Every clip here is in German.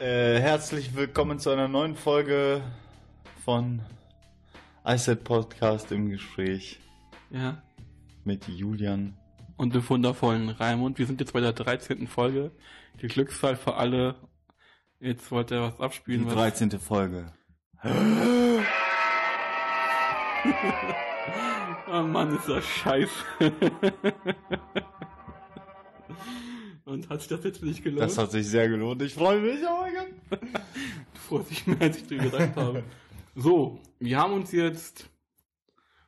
Äh, herzlich willkommen zu einer neuen Folge von iSet Podcast im Gespräch Ja. mit Julian. Und dem wundervollen Raimund. Wir sind jetzt bei der 13. Folge. Die Glückszahl für alle. Jetzt wollte er was Die abspielen. was 13. Folge. Oh Mann, ist das scheiße. Und hat sich das jetzt für dich gelohnt? Das hat sich sehr gelohnt. Ich freue mich. Oh mein Gott. Du freust dich mehr, als ich dir gedacht habe. So, wir haben uns jetzt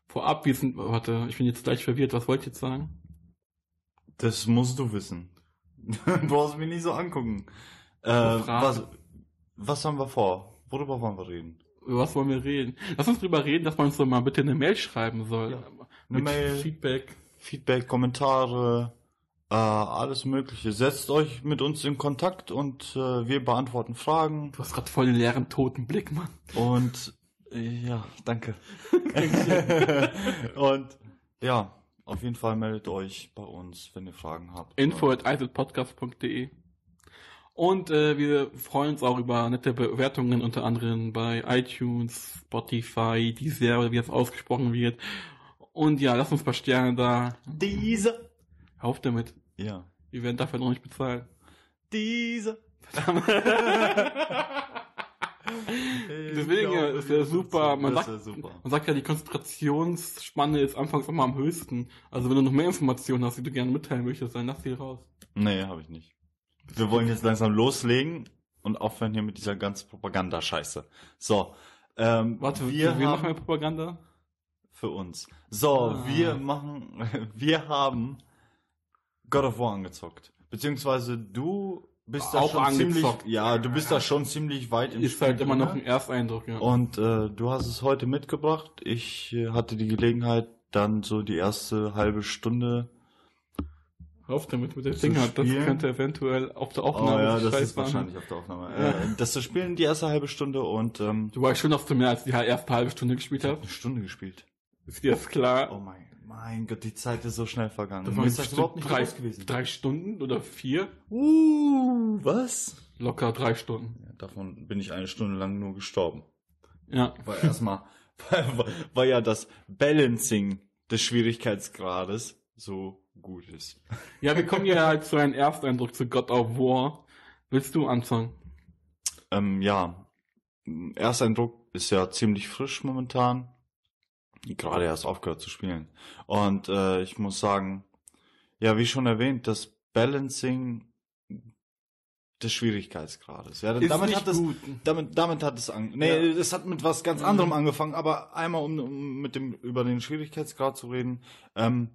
vorab, wir sind, warte, ich bin jetzt gleich verwirrt, was wollt ihr jetzt sagen? Das musst du wissen. Du brauchst mich nicht so angucken. Äh, was, was haben wir vor? Worüber wollen wir reden? Über was wollen wir reden? Lass uns drüber reden, dass man uns doch mal bitte eine Mail schreiben soll. Ja. Mit Mail. Feedback. Feedback, Kommentare, äh, alles Mögliche. Setzt euch mit uns in Kontakt und äh, wir beantworten Fragen. Du hast gerade voll den leeren, toten Blick, Mann. Und äh, ja, danke. und ja, auf jeden Fall meldet euch bei uns, wenn ihr Fragen habt. Info at eiselpodcast.de Und äh, wir freuen uns auch über nette Bewertungen, unter anderem bei iTunes, Spotify, Deezer, oder wie das ausgesprochen wird. Und ja, lasst uns ein paar Sterne da. Diese. Auf damit. Ja. Wir werden dafür noch nicht bezahlt. Diese. Deswegen ja, ist ja super. Man sagt, ja super. man sagt ja, die Konzentrationsspanne ist anfangs immer am höchsten. Also wenn du noch mehr Informationen hast, die du gerne mitteilen möchtest, dann lass die raus. Nee, habe ich nicht. Wir wollen jetzt langsam loslegen und aufhören hier mit dieser ganzen Propaganda-Scheiße. So. Ähm, Warte, wir, wir, machen ja Propaganda? für uns. So, Ah. wir machen, wir haben God of War angezockt. Beziehungsweise du bist da Auch schon ziemlich, ja, du bist da schon ziemlich weit im Ist halt Spiel immer noch drin. ein Ersteindruck, ja. Und äh, du hast es heute mitgebracht. Ich äh, hatte die Gelegenheit, dann so die erste halbe Stunde. Auf damit mit Zu Finger. Das könnte eventuell auf der Oh Aufnahme ja, das ist wahrscheinlich auf der Aufnahme. Ja. Äh, das zu spielen, die erste halbe Stunde und ähm, Du weißt schon, dass du mehr als die erste halbe Stunde gespielt hast. eine Stunde gespielt. Ist dir das klar? Oh mein, mein Gott, die Zeit ist so schnell vergangen. das bestimmt überhaupt nicht drei, gewesen. drei Stunden oder vier? Uh, was? Locker drei Stunden. Ja, davon bin ich eine Stunde lang nur gestorben. Ja. Weil erstmal, weil, weil ja das Balancing des Schwierigkeitsgrades so gut ist. Ja, wir kommen hier halt zu einem Ersteindruck zu God of War. Willst du anfangen? Ähm, ja, Ersteindruck ist ja ziemlich frisch momentan. Gerade erst aufgehört zu spielen. Und äh, ich muss sagen, ja, wie schon erwähnt, das Balancing des Schwierigkeitsgrades. Ja, Ist damit hat es, gut. damit, damit hat es an, nee, Ja. es hat mit was ganz Mhm. anderem angefangen, aber einmal um, um mit dem, über den Schwierigkeitsgrad zu reden, ähm,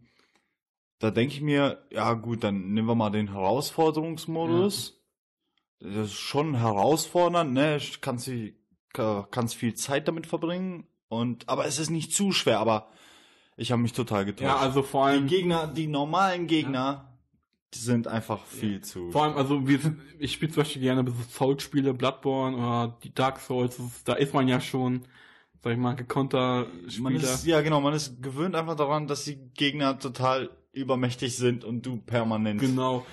da denke ich mir, ja gut, dann nehmen wir mal den Herausforderungsmodus. Das ist schon herausfordernd, ne? Kannst kannst viel Zeit damit verbringen und, aber es ist nicht zu schwer, aber ich habe mich total getäuscht. Ja, also vor die allem, Gegner, die normalen Gegner, die sind einfach viel zu. vor allem, also wir, sind- ich spiele zum Beispiel gerne so Souls-Spiele, Bloodborne oder die Dark Souls. Ist, da ist man ja schon, sag ich mal, gekonter Man Spieler. ist, ja, genau, man ist gewöhnt einfach daran, dass die Gegner total übermächtig sind und du permanent. Genau.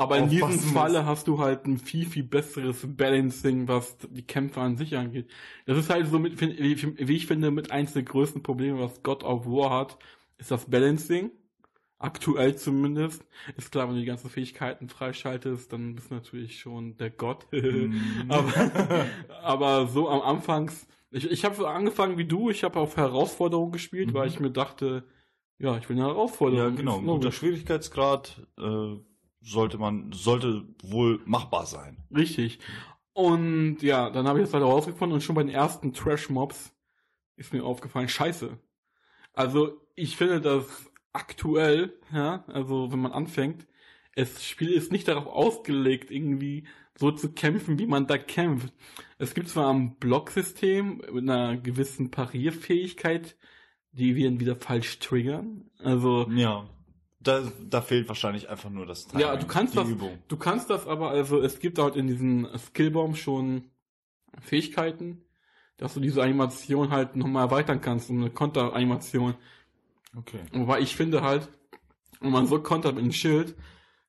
Aber in diesem Falle hast du halt ein viel, viel besseres Balancing, was die Kämpfe an sich angeht. Das ist halt so, mit, wie ich finde, mit eins der größten Probleme, was God of War hat, ist das Balancing. Aktuell zumindest. Ist klar, wenn du die ganzen Fähigkeiten freischaltest, dann bist du natürlich schon der Gott. Mhm. aber, aber so am Anfangs, ich, ich habe so angefangen wie du, ich habe auf Herausforderung gespielt, Mhm. weil ich mir dachte, ja, ich will eine Herausforderung. Ja, genau. Guter logisch. Schwierigkeitsgrad äh, sollte man, sollte wohl machbar sein. Richtig. Und ja, dann habe ich das halt herausgefunden und schon bei den ersten Trash-Mobs ist mir aufgefallen, scheiße. Also ich finde das aktuell, ja, also wenn man anfängt, das Spiel ist nicht darauf ausgelegt, irgendwie so zu kämpfen, wie man da kämpft. Es gibt zwar ein Blocksystem mit einer gewissen Parierfähigkeit, die wir wieder falsch triggern. Also Ja. Da, da fehlt wahrscheinlich einfach nur das Timing, Ja, du kannst die das- Übung. Du kannst das aber, also es gibt halt in diesem Skillbaum schon Fähigkeiten, dass du diese Animation halt nochmal erweitern kannst, um eine Konteranimation. Okay. Wobei ich finde halt, wenn man so kontert mit einem Schild,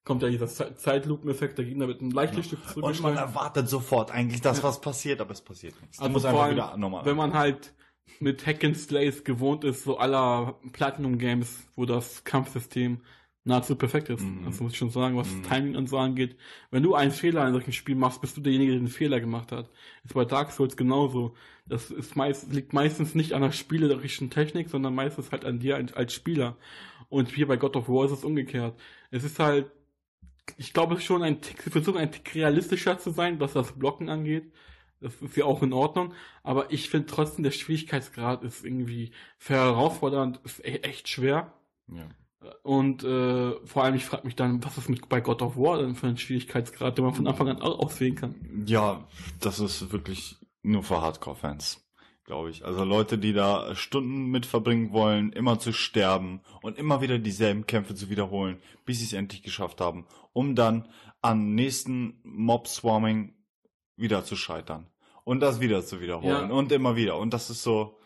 kommt ja dieser Ze- Zeitlupeneffekt, der Gegner wird ein leichtes Stück Und man erwartet sofort eigentlich, dass was passiert, aber es passiert nichts. Also musst vor einfach allem, wieder normal. wenn man halt mit Hack and Slays gewohnt ist, so aller Platinum Games, wo das Kampfsystem nahezu perfekt ist. Mhm. Das muss ich schon sagen, was Mhm. Timing und so angeht. Wenn du einen Fehler in solchen Spielen machst, bist du derjenige, der den Fehler gemacht hat. Ist bei Dark Souls genauso. Das ist meist, liegt meistens nicht an der spielerischen Technik, sondern meistens halt an dir als, als Spieler. Und hier bei God of War ist es umgekehrt. Es ist halt, ich glaube schon ein Tick, sie versuchen ein Tick realistischer zu sein, was das Blocken angeht. Das ist ja auch in Ordnung. Aber ich finde trotzdem, der Schwierigkeitsgrad ist irgendwie herausfordernd, ist e- echt schwer. ja. Und äh, vor allem, ich frage mich dann, was ist mit bei God of War denn für ein Schwierigkeitsgrad, den man von Anfang an au- auswählen kann. ja, das ist wirklich nur für Hardcore-Fans, glaube ich. Also Leute, die da Stunden mit verbringen wollen, immer zu sterben und immer wieder dieselben Kämpfe zu wiederholen, bis sie es endlich geschafft haben, um dann am nächsten Mob-Swarming wieder zu scheitern. Und das wieder zu wiederholen Ja. und immer wieder. Und das ist so,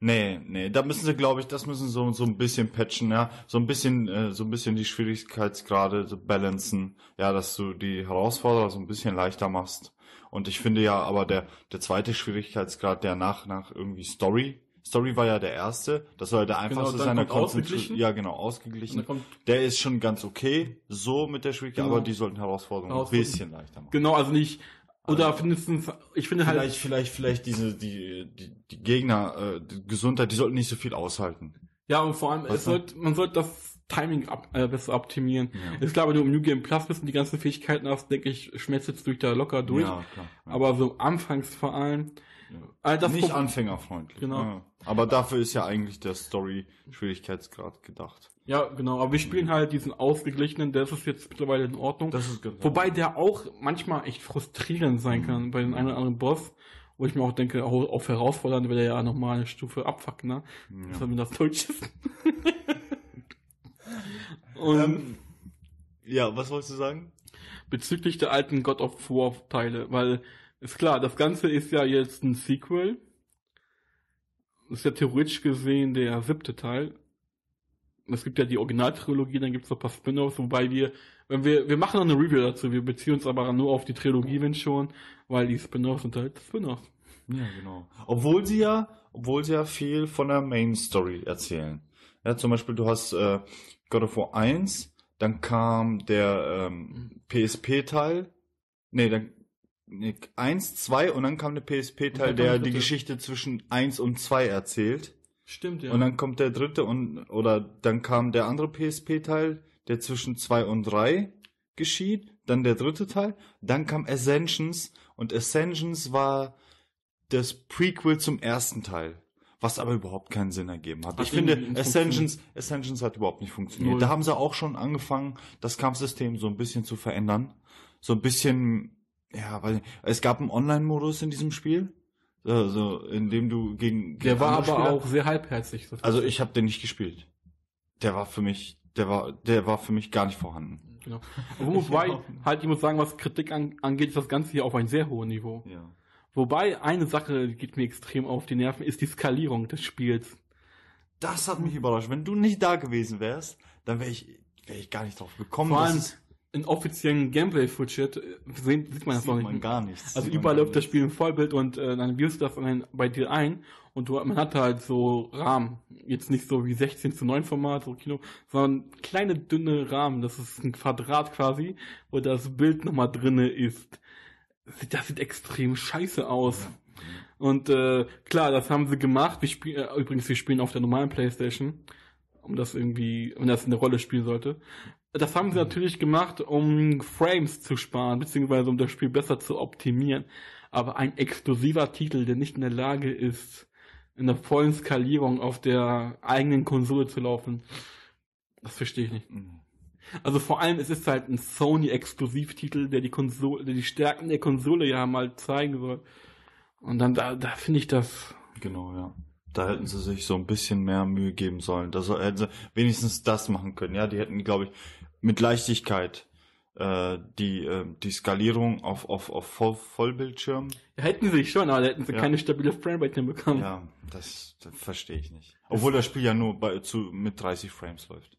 nee, nee, da müssen sie, glaube ich, das müssen so, so ein bisschen patchen, ja, so ein bisschen, äh, so ein bisschen die Schwierigkeitsgrade so balancen, ja, dass du die Herausforderer so ein bisschen leichter machst. Und ich finde ja, aber der, der zweite Schwierigkeitsgrad, der nach, nach irgendwie Story, Story war ja der erste, das war ja der einfachste dann seiner kommt Konzentration. ausgeglichen. Ja, genau, ausgeglichen. Der ist schon ganz okay, so mit der Schwierigkeit, Genau. aber die sollten Herausforderungen ein bisschen leichter machen. genau, also nicht, oder Also- mindestens, ich finde halt, Vielleicht, vielleicht, vielleicht diese, die, die, die Gegner, äh, die Gesundheit, die sollten nicht so viel aushalten. ja, und vor allem, es sollte, man sollte das Timing ab, äh, besser optimieren. Ja. Klar, wenn du im New Game Plus bist und die ganzen Fähigkeiten hast, denke ich, schmelzt jetzt durch da locker durch. Ja, klar. Ja. Aber so anfangs vor allem, ja. das nicht Pro- anfängerfreundlich. Genau. Aber dafür ist ja eigentlich der Story-Schwierigkeitsgrad gedacht. Ja, genau. Aber wir spielen halt diesen ausgeglichenen, der ist jetzt mittlerweile in Ordnung. Das ist ganz Wobei der auch manchmal echt frustrierend sein kann bei den einen oder anderen Boss, wo ich mir auch denke, auch auf herausfordernd will er ja nochmal eine Stufe abfucken, ne? Ja. Das Deutsch ist. Und Ähm, ja, was wolltest du sagen? bezüglich der alten God of War Teile, weil ist klar, das Ganze ist ja jetzt ein Sequel. Das ist ja theoretisch gesehen der siebte Teil. Es gibt ja die Originaltrilogie, dann gibt es noch ein paar Spin-offs, wobei wir, wenn wir, wir machen noch eine Review dazu, wir beziehen uns aber nur auf die Trilogie, wenn schon, weil die Spin-offs sind halt Spin-offs. Ja, genau. Obwohl sie ja, obwohl sie ja viel von der Main Story erzählen. Ja, zum Beispiel, du hast äh, God of War 1, dann kam der ähm, PSP-Teil. Nee, dann nee, 1, 2 und dann kam der PSP-Teil, der die. Geschichte zwischen 1 und 2 erzählt. Stimmt, ja. Und dann kommt der dritte und oder dann kam der andere PSP-Teil, der zwischen 2 und 3 geschieht. Dann der dritte Teil. Dann kam Ascensions und Ascensions war das Prequel zum ersten Teil. Was aber überhaupt keinen Sinn ergeben hat. Hat ich finde, irgendwie nicht Ascensions, Ascensions hat überhaupt nicht funktioniert. Null. Da haben sie auch schon angefangen, das Kampfsystem so ein bisschen zu verändern. So ein bisschen, ja, weil es gab einen Online-Modus in diesem Spiel. Also, in dem du gegen, der gegen war andere aber Spieler- auch sehr halbherzig. also ich habe den nicht gespielt. Der war für mich, der war, der war für mich gar nicht vorhanden. Genau. Wobei, auch. halt, ich muss sagen, was Kritik an, angeht, ist das Ganze hier auf ein sehr hohes Niveau. Ja. Wobei, eine Sache die geht mir extrem auf die Nerven, ist die Skalierung des Spiels. Das hat mich überrascht. Wenn du nicht da gewesen wärst, dann wäre ich, wäre ich gar nicht drauf gekommen. Vor allem in offiziellen Gameplay-Footage äh, sehen- sieht man das sieht noch man nicht. gar nichts. Also Sieht man überall läuft das. Spiel im Vollbild und äh, dann wirst du das bei dir ein und du, man hat halt so Rahmen. Jetzt nicht so wie 16 zu 9 Format, so Kino, sondern kleine dünne Rahmen. Das ist ein Quadrat quasi, wo das Bild nochmal drinne ist. Das sieht extrem scheiße aus. Und äh, klar, das haben sie gemacht. Wir spielen äh, übrigens, wir spielen auf der normalen Playstation, um das irgendwie, wenn das eine Rolle spielen sollte. Das haben sie natürlich gemacht, um Frames zu sparen, beziehungsweise um das Spiel besser zu optimieren. Aber ein exklusiver Titel, der nicht in der Lage ist, in der vollen Skalierung auf der eigenen Konsole zu laufen, das verstehe ich nicht. Mhm. Also vor allem, es ist halt ein Sony-Exklusivtitel, der die Konsole, der die Stärken der Konsole ja mal zeigen soll. Und dann, da, da finde ich das, Genau, ja. Da hätten sie sich so ein bisschen mehr Mühe geben sollen. Da so, hätten sie wenigstens das machen können. Ja, die hätten, glaube ich, mit Leichtigkeit äh, die, äh, die Skalierung auf, auf, auf Voll Vollbildschirm. ja, hätten sie schon, aber hätten sie Ja. keine stabile Framerate hinbekommen. Ja, das, das verstehe ich nicht. Obwohl das Spiel ja nur bei, zu, mit 30 Frames läuft.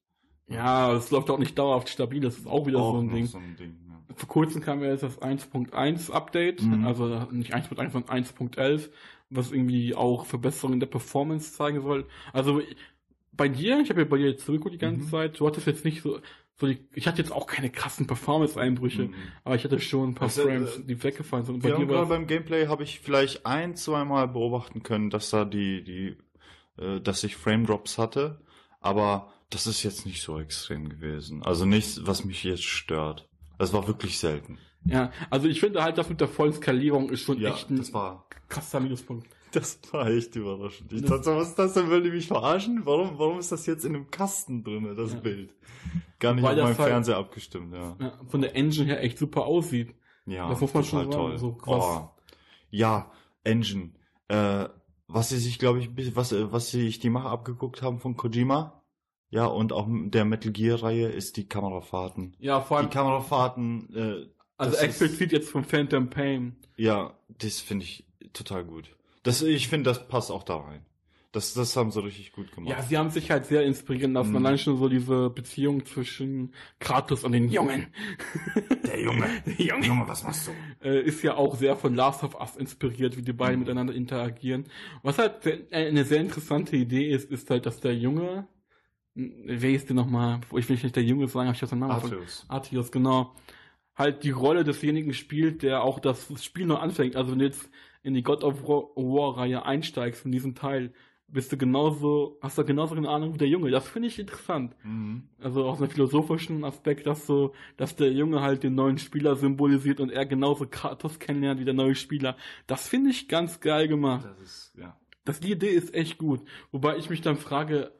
Ja, es läuft auch nicht dauerhaft stabil, das ist auch wieder Auch so ein Ding. So ein Ding ja. Vor kurzem kam ja jetzt das 1.1 Update, Mhm. also nicht 1.1, sondern 1.11, was irgendwie auch Verbesserungen der Performance zeigen soll. Also bei dir, ich habe ja bei dir jetzt zurückgeguckt die ganze Mhm. Zeit, du hattest jetzt nicht so, so die, ich hatte jetzt auch keine krassen Performance-Einbrüche, Mhm. aber ich hatte schon ein paar Also, Frames, äh, die weggefallen sind. Und bei dir gerade beim Gameplay habe ich vielleicht ein, zweimal beobachten können, dass da die, die, äh, dass ich Frame Drops hatte, aber das ist jetzt nicht so extrem gewesen. Also nichts, was mich jetzt stört. Das war wirklich selten. ja, also ich finde halt, das mit der vollen Skalierung ist schon echt ein krasser Minuspunkt. Das war echt überraschend. Ich dachte, was ist das denn? Will die mich verarschen? Warum, warum ist das jetzt in einem Kasten drinne, das Ja. Bild? Gar nicht Weil auf meinem halt- Fernseher abgestimmt, ja. Ja, von der Engine her echt super aussieht. Ja, Das total schon sagen, so krass. Oh. Ja, Engine. Äh, was sie sich, glaube ich, was, äh, was sich die Macher abgeguckt haben von Kojima. Ja, und auch der Metal Gear Reihe ist die Kamerafahrten. Ja, vor Die allem, Kamerafahrten, äh, also explizit jetzt von Phantom Pain. ja, das finde ich total gut. Das, ich finde, das passt auch da rein. Das, das haben sie richtig gut gemacht. Ja, sie haben sich halt sehr inspirieren lassen. Mhm. Allein schon so diese Beziehung zwischen Kratos und den Jungen. der Junge. Der Junge. Junge, was machst du? Äh, ist ja auch sehr von Last of Us inspiriert, wie die beiden Mhm. miteinander interagieren. Was halt äh, eine sehr interessante Idee ist, ist halt, dass der Junge, n- wer ist denn nochmal, ich will nicht der Junge sagen, habe ich das den Namen. Atreus. Artios, genau, halt die Rolle desjenigen spielt, der auch das Spiel noch anfängt. Also wenn du jetzt in die God of War- War-Reihe einsteigst, in diesen Teil, bist du genauso, hast du genauso eine Ahnung wie der Junge. Das finde ich interessant. Mhm. Also aus einem philosophischen Aspekt, dass so, dass der Junge halt den neuen Spieler symbolisiert und er genauso Kratos kennenlernt wie der neue Spieler. Das finde ich ganz geil gemacht. Das ist, ja. Das, die Idee ist echt gut. Wobei ich mich dann frage,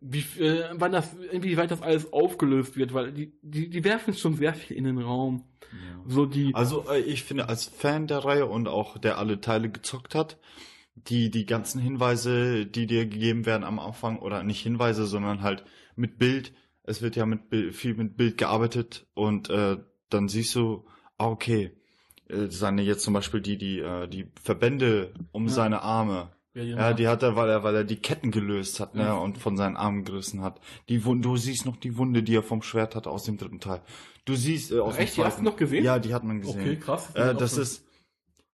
wie, äh, wann das, inwieweit das alles aufgelöst wird, weil die, die, die werfen schon sehr viel in den Raum. ja. So die, Also äh, ich finde, als Fan der Reihe und auch der alle Teile gezockt hat, die, die ganzen Hinweise, die dir gegeben werden am Anfang, oder nicht Hinweise, sondern halt mit Bild, es wird ja mit Bild, viel mit Bild gearbeitet und äh, dann siehst du, ah, okay, äh, seine jetzt zum Beispiel die, die, äh, die Verbände um Ja. seine Arme, ja, die hat er, weil er, weil er die Ketten gelöst hat, ne, Ja. und von seinen Armen gerissen hat. Die Wunde, du siehst noch die Wunde, die er vom Schwert hat aus dem dritten Teil. Du siehst äh, aus dem Echt? Die hast du zweiten- noch gesehen? Ja, die hat man gesehen. okay, krass. Äh, das ist,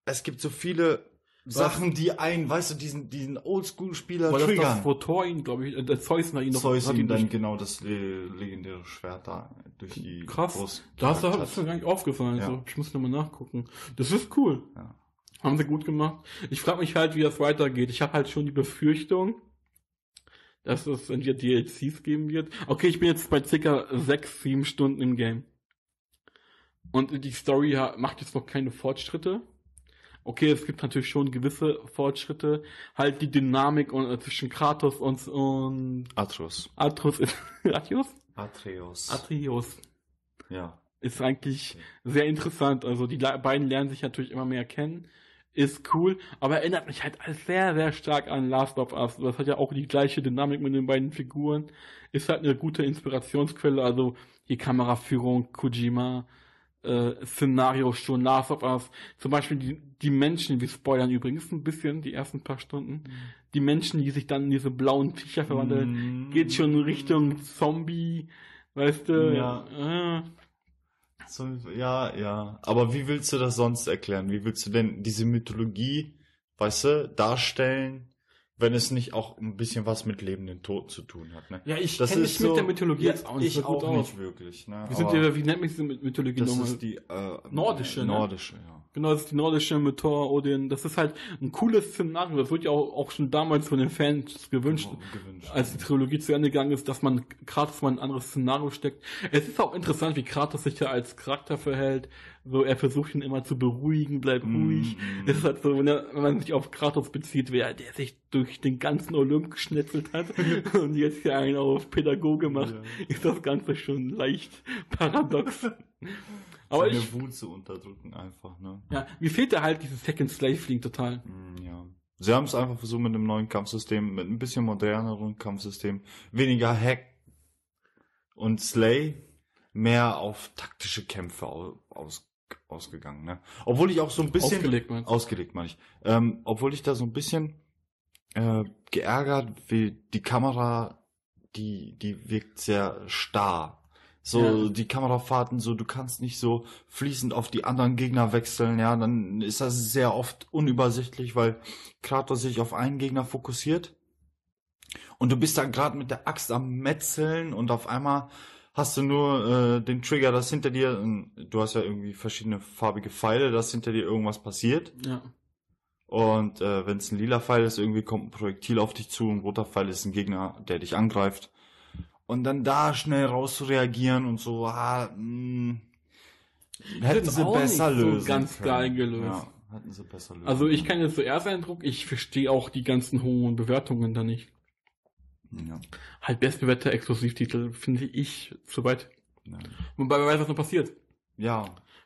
es gibt so viele Sachen, die einen, weißt du, diesen, diesen Oldschool-Spieler weil das, das triggern. wo Thor ihn, glaube ich, der Zeus nach ihm noch Zeus hat ihm ihn dann genau das le legendäre Schwert da durch die Krass. Brust Da hast du das ist mir gar nicht aufgefallen. Ja. Also, ich muss nochmal nachgucken. Das ist cool. Ja. Haben sie gut gemacht. Ich frage mich halt, wie das weitergeht. Ich habe halt schon die Befürchtung, dass es entweder DLCs geben wird. Okay, ich bin jetzt bei circa sechs, sieben Stunden im Game. Und die Story macht jetzt noch keine Fortschritte. Okay, es gibt natürlich schon gewisse Fortschritte. Halt die Dynamik und, äh, zwischen Kratos und, und Atreus. Atreus. Atreus? Atreus. Atreus. ja. Ist eigentlich sehr interessant. Also die beiden lernen sich natürlich immer mehr kennen. Ist cool, aber erinnert mich halt sehr, sehr stark an Last of Us. Das hat ja auch die gleiche Dynamik mit den beiden Figuren. Ist halt eine gute Inspirationsquelle. Also die Kameraführung, Kojima, äh, Szenario schon, Last of Us. Zum Beispiel die, die Menschen, wir spoilern übrigens ein bisschen die ersten paar Stunden. Die Menschen, die sich dann in diese blauen Viecher verwandeln, Mm. geht schon in Richtung Zombie, weißt du? Ja. Äh, So, ja, ja. Aber wie willst du das sonst erklären? Wie willst du denn diese Mythologie, weißt du, darstellen, wenn es nicht auch ein bisschen was mit lebenden Toten zu tun hat, ne? Ja, ich Das kenne mich mit so- der Mythologie Ja, jetzt auch nicht ich auch aus. nicht wirklich, ne? Wie, sind die, wie nennt man diese Mythologie das nochmal? ist die äh, Nordische, ne? Nordische, ja. Genau, das ist die nordische mit Thor, Odin. Das ist halt ein cooles Szenario. Das wird ja auch, auch schon damals von den Fans gewünscht. gewünscht. Als die Trilogie zu Ende gegangen ist, dass man Kratos mal in ein anderes Szenario steckt. Es ist auch interessant, wie Kratos sich ja als Charakter verhält. So, er versucht ihn immer zu beruhigen, bleib ruhig. Mm, mm. Es ist halt so, wenn, er, wenn man sich auf Kratos bezieht, wer der sich durch den ganzen Olymp geschnetzelt hat und jetzt hier einen auf Pädagoge macht, Ja. ist das Ganze schon leicht paradox. Aber Seine ich, Wut zu unterdrücken einfach, ne? ja, mir fehlt da halt dieses Second Slave Fling total. Mm, Ja. Sie haben es einfach versucht mit einem neuen Kampfsystem, mit ein bisschen moderneren Kampfsystem, weniger Hack und Slay, mehr auf taktische Kämpfe au- aus, ausgegangen, ne? Obwohl ich auch so ein bisschen Ausgelegt, meinst du? ausgelegt, meine ich. Ähm, obwohl ich da so ein bisschen äh, geärgert, wie die Kamera die, die wirkt sehr starr. So, Ja. die Kamerafahrten, so, du kannst nicht so fließend auf die anderen Gegner wechseln, ja, dann ist das sehr oft unübersichtlich, weil Kratos sich auf einen Gegner fokussiert. Und du bist da gerade mit der Axt am Metzeln und auf einmal hast du nur äh, den Trigger, dass hinter dir, du hast ja irgendwie verschiedene farbige Pfeile, dass hinter dir irgendwas passiert. Ja. Und äh, wenn es ein lila Pfeil ist, irgendwie kommt ein Projektil auf dich zu, ein roter Pfeil ist ein Gegner, der dich angreift. Und dann da schnell rauszureagieren und so, ah, mh, hätten jetzt sie besser nicht so lösen ganz können. geil gelöst. Ja, hätten sie besser lösen Also ich kann jetzt zuerst Eindruck, ich verstehe auch die ganzen hohen Bewertungen da nicht. Ja, Halt bestbewerteter Exklusivtitel finde ich zu weit. ja. Wobei wer weiß, was noch passiert. ja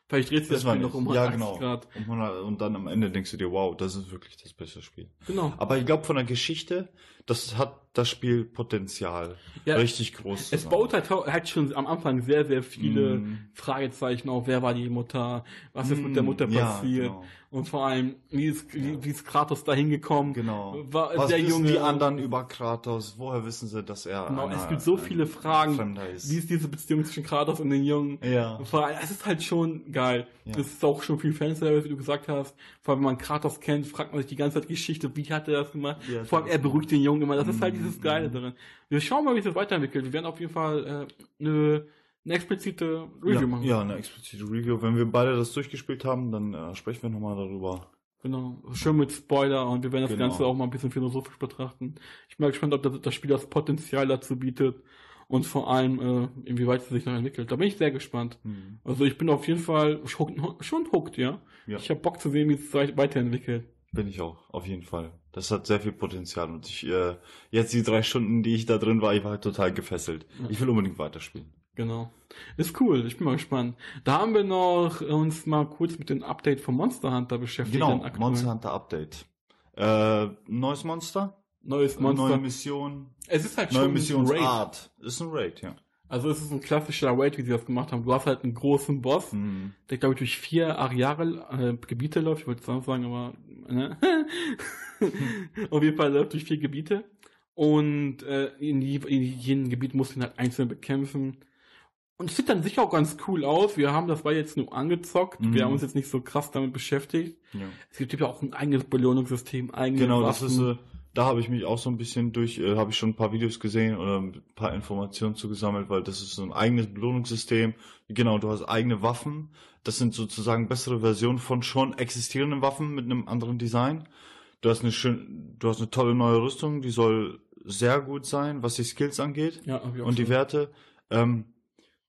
Vielleicht dreht sich das das Spiel noch um Ja, 180 genau. Grad. Und, man- und dann am Ende denkst du dir, wow, das ist wirklich das beste Spiel. Genau. Aber ich glaube, von der Geschichte, das hat das Spiel Potenzial. Ja, richtig groß. Es baut halt, halt schon am Anfang sehr, sehr viele Mm. Fragezeichen auf. Wer war die Mutter? Was ist mit der Mutter Mm, ja, passiert? Genau. Und vor allem, wie ist, wie, wie ist Kratos da hingekommen? Genau. War Was der wissen Junge die anderen über Kratos? Woher wissen sie, dass er Genau, einer- es gibt so viele Fragen. Ist? Wie ist diese Beziehung zwischen Kratos und den Jungen? ja. Vor allem, es ist halt schon geil. Ja. Es ist auch schon viel Fanservice, wie du gesagt hast. Vor allem, wenn man Kratos kennt, fragt man sich die ganze Zeit Geschichte, wie hat er das gemacht? Ja, Vor allem, das- er beruhigt den Jungen immer. Das ist halt Mhm, dieses Geile mhm. darin. Wir schauen mal, wie sich das weiterentwickelt. Wir werden auf jeden Fall äh, eine, eine explizite Review ja, machen. ja, eine explizite Review. Wenn wir beide das durchgespielt haben, dann äh, sprechen wir nochmal darüber. Genau. Schön mit Spoiler und wir werden das Genau. Ganze auch mal ein bisschen philosophisch betrachten. Ich bin mal gespannt, ob das, das Spiel das Potenzial dazu bietet und vor allem, äh, inwieweit es sich noch entwickelt. Da bin ich sehr gespannt. Hm. Also ich bin auf jeden Fall schon, schon hooked, ja. Ja. Ich habe Bock zu sehen, wie es weit- weiterentwickelt. Bin ich auch, auf jeden Fall. Das hat sehr viel Potenzial und ich, äh, jetzt die drei Stunden, die ich da drin war, ich war halt total gefesselt. Ja. Ich will unbedingt weiterspielen. Genau. Ist cool, ich bin mal gespannt. Da haben wir noch uns mal kurz mit dem Update von Monster Hunter beschäftigt. Genau. Monster Hunter Update. Äh, neues Monster, Neues Monster. neue Mission, es ist halt neue schon ein Raid. Missionsart. Ist ein Raid, ja. Also es ist ein klassischer Raid, wie sie das gemacht haben. Du hast halt einen großen Boss, Hm. der glaube ich durch vier Areale, äh, Gebiete läuft, ich wollte es auch sagen, aber ne? auf jeden Fall läuft durch vier Gebiete und äh, in, die, in jedem Gebiet musst du ihn halt einzeln bekämpfen. Und es sieht dann sicher auch ganz cool aus. Wir haben das war jetzt nur angezockt. Mhm. Wir haben uns jetzt nicht so krass damit beschäftigt. Ja. Es gibt ja auch ein eigenes Belohnungssystem, eigene Genau, das Waffen. ist, äh, da habe ich mich auch so ein bisschen durch, äh, habe ich schon ein paar Videos gesehen oder ein paar Informationen zugesammelt, weil das ist so ein eigenes Belohnungssystem. Genau, du hast eigene Waffen. Das sind sozusagen bessere Versionen von schon existierenden Waffen mit einem anderen Design. Du hast eine schön, du hast eine tolle neue Rüstung, die soll sehr gut sein, was die Skills angeht ja, hab ich auch und die schon. Werte. Ähm,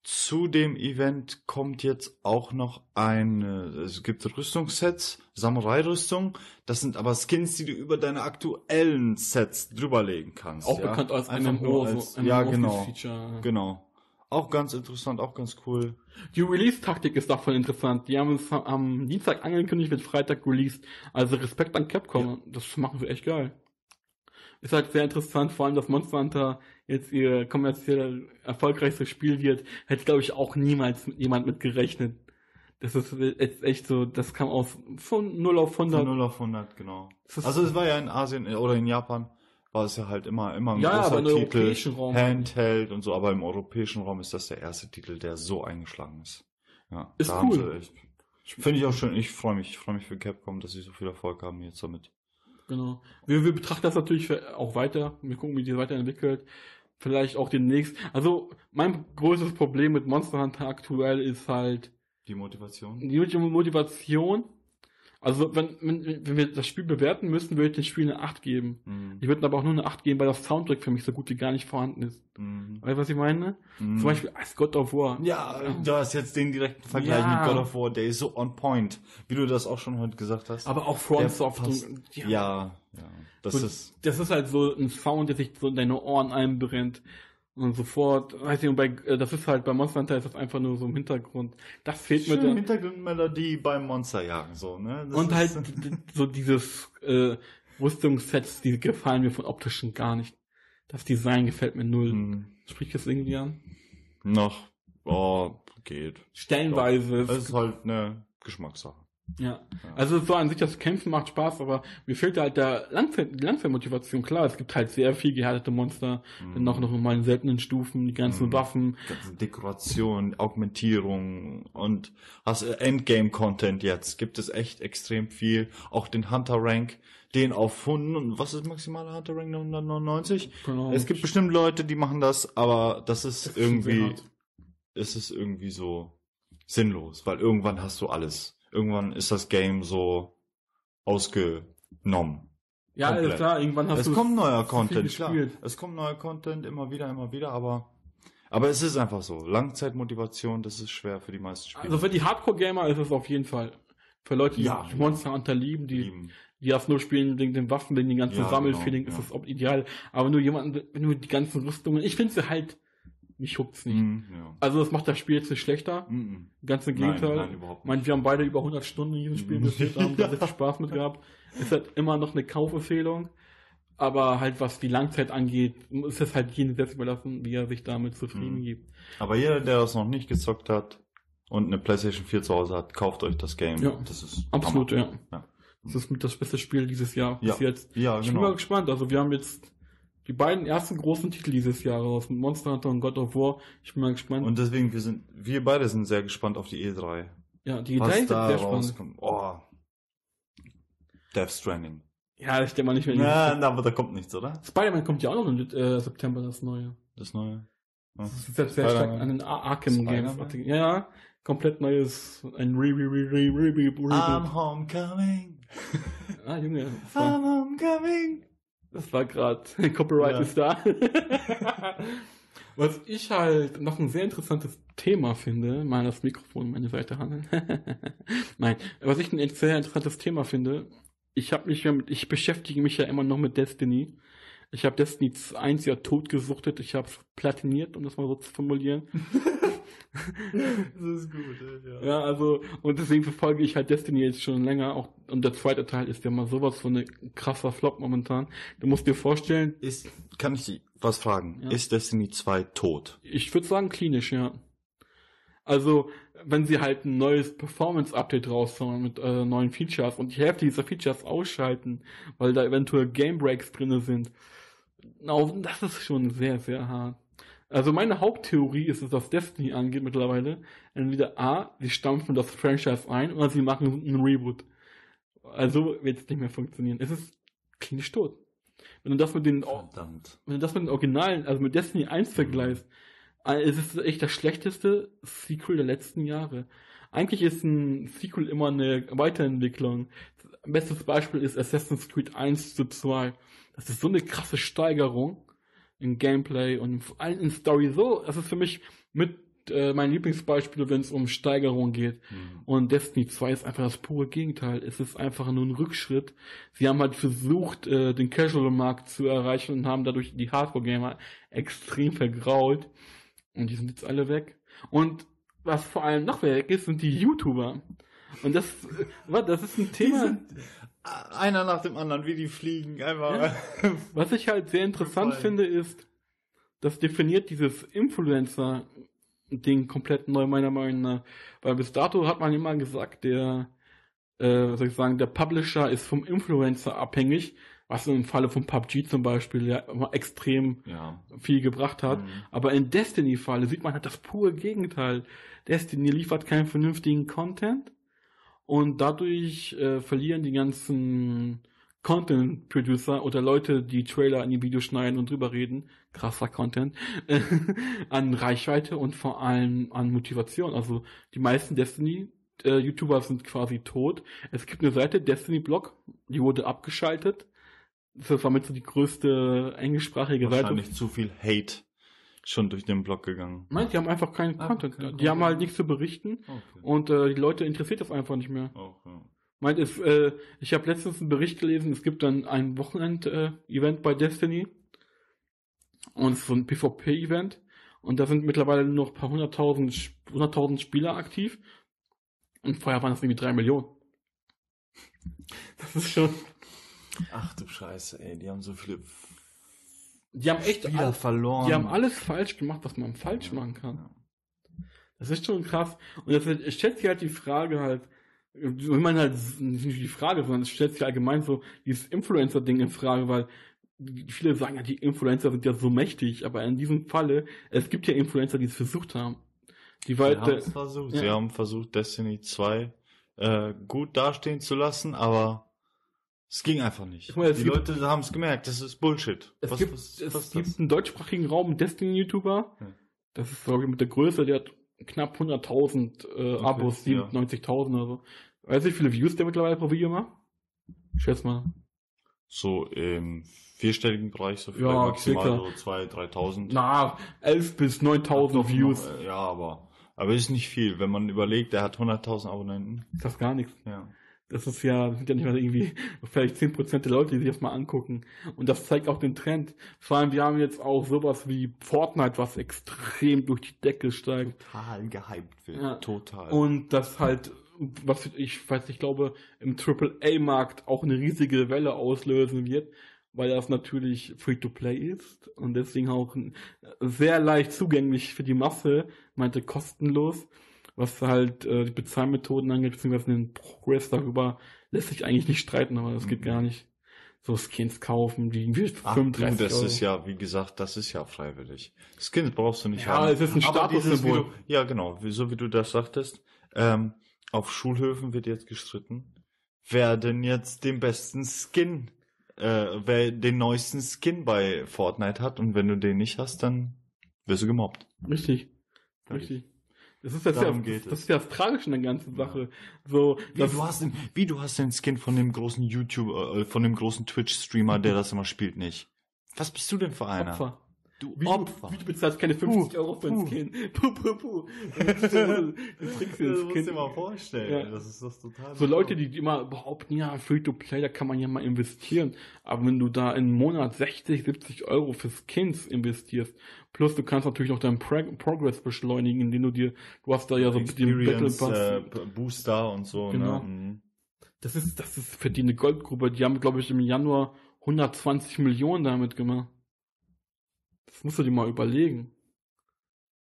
zu dem Event kommt jetzt auch noch ein, äh, es gibt Rüstungssets, Samurai-Rüstung. Das sind aber Skins, die du über deine aktuellen Sets drüberlegen kannst. auch ja? bekannt als Einfach MMO, nur so als, MMO ja, genau, Feature. genau. Auch ganz interessant, auch ganz cool. Die Release-Taktik ist davon interessant. Die haben es am Dienstag angekündigt, wird Freitag released. Also Respekt an Capcom. Das machen sie echt geil. Ist halt sehr interessant, vor allem, dass Monster Hunter jetzt ihr kommerziell erfolgreichstes Spiel wird, hätte, glaube ich, auch niemals mit jemand mit gerechnet. Das ist jetzt echt so, das kam aus von 0 auf 100. Von 0 auf 100, genau. Also es war ja in Asien äh, oder in Japan, war es ja halt immer, immer ein Ja, großer Titel. Handheld und so, aber im europäischen Raum ist das der erste Titel, der so eingeschlagen ist. Ja, Ist cool. Finde ich auch schön, ich freue mich, ich freue mich für Capcom, dass sie so viel Erfolg haben jetzt damit. Genau. Wir, wir betrachten das natürlich auch weiter. Wir gucken, wie die weiterentwickelt. Vielleicht auch demnächst. Also, mein größtes Problem mit Monster Hunter aktuell ist halt Die Motivation? die Motivation. Also, wenn, wenn, wenn wir das Spiel bewerten müssten, würde ich dem Spiel eine 8 geben. Mhm. Ich würde aber auch nur eine 8 geben, weil das Soundtrack für mich so gut wie gar nicht vorhanden ist. Mhm. Weißt du, was ich meine? Mhm. Zum Beispiel als God of War. Ja, du hast jetzt den direkten Vergleich Ja. mit God of War, der ist so on point, wie du das auch schon heute gesagt hast. Aber auch From Soft. und- ja, ja, das So, ist, das ist halt so ein Sound, der sich so in deine Ohren einbrennt. Und sofort, weiß ich, und bei, äh, das ist halt bei Monster Hunter ist das einfach nur so im Hintergrund. Das fehlt mir schöne dann. Hintergrundmelodie beim Monsterjagen, so, ne? Das Und halt so dieses äh, Rüstungssets, die gefallen mir von optischen gar nicht. Das Design gefällt mir null. Hm, Sprich das irgendwie an? noch, oh, geht. Stellenweise. Das ist halt eine Geschmackssache. Ja. Also so an sich das Kämpfen macht Spaß, aber mir fehlt halt der Langzeit, Langzeitmotivation. Klar, es gibt halt sehr viel gehärtete Monster, dann auch noch mal in seltenen Stufen, die ganzen Mhm. Waffen. ganze Dekoration, Augmentierung und hast äh, Endgame-Content jetzt. Gibt es echt extrem viel. Auch den Hunter-Rank, den auf 100, was ist maximaler Hunter-Rank? 199? Genau. Es gibt bestimmt Leute, die machen das, aber das ist, Das ist irgendwie, es ist irgendwie so sinnlos, weil irgendwann hast du alles. Irgendwann ist das Game so ausgenommen. Ja, komplett. klar, irgendwann hast es du kommt neuer Content, klar. Es kommt neuer Content immer wieder, immer wieder, aber aber es ist einfach so. Langzeitmotivation, das ist schwer für die meisten Spieler. Also für die Hardcore-Gamer ist es auf jeden Fall. Für Leute, die Ja. Monster Hunter lieben, die, Lieben. die das nur spielen wegen den Waffen, wegen den ganzen Ja, Sammelfeeling, genau, ist ja. das ideal. Aber du jemanden, wenn du die ganzen Rüstungen, ich finde sie halt, mich huckt's nicht. Mhm, ja. Also das macht das Spiel jetzt nicht schlechter. Mhm. Ganz im Nein, Gegenteil. nein, überhaupt Ich meine, wir haben beide über 100 Stunden in diesem Spiel Mhm. gespielt, haben da sehr viel Spaß mit gehabt. Ist halt immer noch eine Kaufempfehlung. Aber halt, was die Langzeit angeht, ist es halt jedem selbst überlassen, wie er sich damit zufrieden Mhm. gibt. Aber jeder, der das noch nicht gezockt hat und eine PlayStation 4 zu Hause hat, kauft euch das Game. Ja. Das ist Absolut, ja. Ja. Das ist mit das beste Spiel dieses Jahr bis Ja. jetzt. Ja, Ich bin mal genau. gespannt. Also wir haben jetzt die beiden ersten großen Titel dieses Jahr raus, mit Monster Hunter und God of War. Ich bin mal gespannt. Und deswegen, wir sind, wir beide sind sehr gespannt auf die E3. ja, die Was Idee ist da sehr spannend. Oh. Death Stranding. Ja, das steht mal nicht mehr. Ja, aber da kommt nichts, oder? Spider-Man kommt ja auch noch im äh, September, das neue. Das neue. Ja. Das ist jetzt sehr stark an den Ar- Arkham Games. Ja, ja, komplett neues, ein Re, Re, Re, Re, Re, Re. I'm homecoming. Ah, Junge, I'm homecoming. Das war gerade, Copyright Ja. ist da. Was ich halt noch ein sehr interessantes Thema finde, mal das Mikrofon an meine Seite handeln. Nein, was ich ein sehr interessantes Thema finde, ich habe mich ja mit, ich beschäftige mich ja immer noch mit Destiny. Ich habe Destiny 1 ja totgesuchtet, ich habe platiniert, um das mal so zu formulieren. Das ist gut, ja. Ja, also, und deswegen verfolge ich halt Destiny jetzt schon länger. Auch, und der zweite Teil ist ja mal sowas von ein krasser Flop momentan. Du musst dir vorstellen, Ist, kann ich dich was fragen? Ja. Ist Destiny 2 tot? ich würde sagen klinisch, ja. Also, wenn sie halt ein neues Performance-Update raushauen mit äh, neuen Features und die Hälfte dieser Features ausschalten, weil da eventuell Game Breaks drinne sind, das ist schon sehr, sehr hart. Also meine Haupttheorie ist es, was Destiny angeht mittlerweile, entweder A, sie stampfen das Franchise ein oder sie machen einen Reboot. Also wird es nicht mehr funktionieren. Es ist klinisch tot. Wenn du das mit den Verdammt. wenn du das mit den Originalen, also mit Destiny 1 vergleichst, äh, es ist echt das schlechteste Sequel der letzten Jahre. Eigentlich ist ein Sequel immer eine Weiterentwicklung. Bestes Beispiel ist Assassin's Creed 1 zu 2. Das ist so eine krasse Steigerung im Gameplay und vor allem in Story so. Das ist für mich mit äh, mein Lieblingsbeispiel, wenn es um Steigerung geht. Hm. Und Destiny 2 ist einfach das pure Gegenteil. Es ist einfach nur ein Rückschritt. Sie haben halt versucht, äh, den Casual-Markt zu erreichen und haben dadurch die Hardcore-Gamer extrem vergrault. Und die sind jetzt alle weg. Und was vor allem noch weg ist, sind die YouTuber. Und das, was, das ist ein Thema, Einer nach dem anderen, wie die fliegen, einfach. was ich halt sehr interessant Voll. finde, ist, das definiert dieses Influencer-Ding komplett neu, meiner Meinung nach. Weil bis dato hat man immer gesagt, der, äh, soll ich sagen, der Publisher ist vom Influencer abhängig, was im Falle von PUBG zum Beispiel ja immer extrem ja. viel gebracht hat. Mhm. Aber in Destiny-Falle sieht man halt das pure Gegenteil. Destiny liefert keinen vernünftigen Content und dadurch äh, verlieren die ganzen Content-Producer oder Leute, die Trailer in die Videos schneiden und drüber reden, krasser Content, an Reichweite und vor allem an Motivation. Also die meisten Destiny-YouTuber sind quasi tot. Es gibt eine Seite, Destiny Blog, die wurde abgeschaltet. Das war mit so die größte englischsprachige Seite. Wahrscheinlich zu viel Hate schon durch den Blog gegangen. Nein, die haben einfach keinen Ah, Content. kein die haben halt nichts zu berichten Okay. und äh, die Leute interessiert das einfach nicht mehr. Ja. Meint es, äh, ich habe letztens einen Bericht gelesen, es gibt dann ein Wochenend-Event bei Destiny und es ist so ein PvP-Event und da sind mittlerweile nur noch ein paar hunderttausend hunderttausend Spieler aktiv und vorher waren das irgendwie drei Millionen. Das ist schon. Ach du Scheiße, ey, die haben so viele Die haben echt Spieler all, verloren. die haben alles falsch gemacht, was man falsch machen kann. Das ist schon krass. Und das stellt sich halt die Frage halt, Ich meine halt nicht die Frage, sondern es stellt sich allgemein so dieses Influencer-Ding in Frage, weil viele sagen ja, die Influencer sind ja so mächtig, aber in diesem Falle, es gibt ja Influencer, die es versucht haben. Die Sie weiter, haben es versucht. Sie ja. haben versucht, Destiny 2 äh, gut dastehen zu lassen, aber es ging einfach nicht. Ich meine, es Die Leute haben es gemerkt, das ist Bullshit. Es was, gibt, was, es was ist gibt das? einen deutschsprachigen Raum, Destiny-YouTuber. Hm. Das ist, glaube ich, mit der Größe, der hat knapp 100.000 äh, Okay, Abos, ja. 97.000 oder so. Weißt du, wie viele Views der mittlerweile pro Video macht? Ich schätze mal. So im vierstelligen Bereich, so Ja, vielleicht maximal circa. so 2.000, 3.000. Na, 11 bis 9.000 Doch, Views. noch, äh, Ja, aber, aber ist nicht viel. Wenn man überlegt, der hat 100.000 Abonnenten. Ist das gar nichts. Ja. Das ist ja, sind ja nicht mal irgendwie vielleicht 10% der Leute, die sich das mal angucken. Und das zeigt auch den Trend. Vor allem, wir haben jetzt auch sowas wie Fortnite, was extrem durch die Decke steigt. Total gehypt wird. Ja. Total. Und das halt, was ich weiß, ich glaube, im AAA-Markt auch eine riesige Welle auslösen wird, weil das natürlich Free-to-Play ist und deswegen auch sehr leicht zugänglich für die Masse, meinte kostenlos, was halt äh, die Bezahlmethoden angeht, beziehungsweise den Progress darüber, lässt sich eigentlich nicht streiten, aber das geht Mhm. gar nicht. So Skins kaufen, die irgendwie Ach, du, 35 das Euro. ist ja, wie gesagt, das ist ja freiwillig. Skins brauchst du nicht Ja, haben. es ist ein Statussymbol. Ja, genau, wie- so wie du das sagtest. Ähm, auf Schulhöfen wird jetzt gestritten, wer denn jetzt den besten Skin, äh, wer den neuesten Skin bei Fortnite hat und wenn du den nicht hast, dann wirst du gemobbt. Richtig. Richtig. Das ist das, Darum ja, das es. ist ja das Tragische in der ganzen Sache. So, Wie das, du, hast den, wie du hast den Skin von dem großen YouTube, äh, von dem großen Twitch-Streamer, der das immer spielt, nicht. Was bist du denn für einer? Opfer. Du Wie Opfer. du, wie du bezahlst keine 50 Puh, Euro für puh. Skin. Puh, puh, puh. Du kriegst dir Das einen musst du dir mal vorstellen. Ja. Das ist das total. So Leute, die immer behaupten, ja, Free-to-Play, da kann man ja mal investieren. Aber wenn du da im Monat 60, 70 Euro für Skins investierst, plus du kannst natürlich noch deinen Pro Progress beschleunigen, indem du dir, du hast da ja so den Battle Experience, Pass. äh, Booster und so. Genau. Ne? Mhm. Das ist, das ist für die eine Goldgrube. Die haben, glaube ich, im Januar 120 Millionen damit gemacht. Das musst du dir mal überlegen.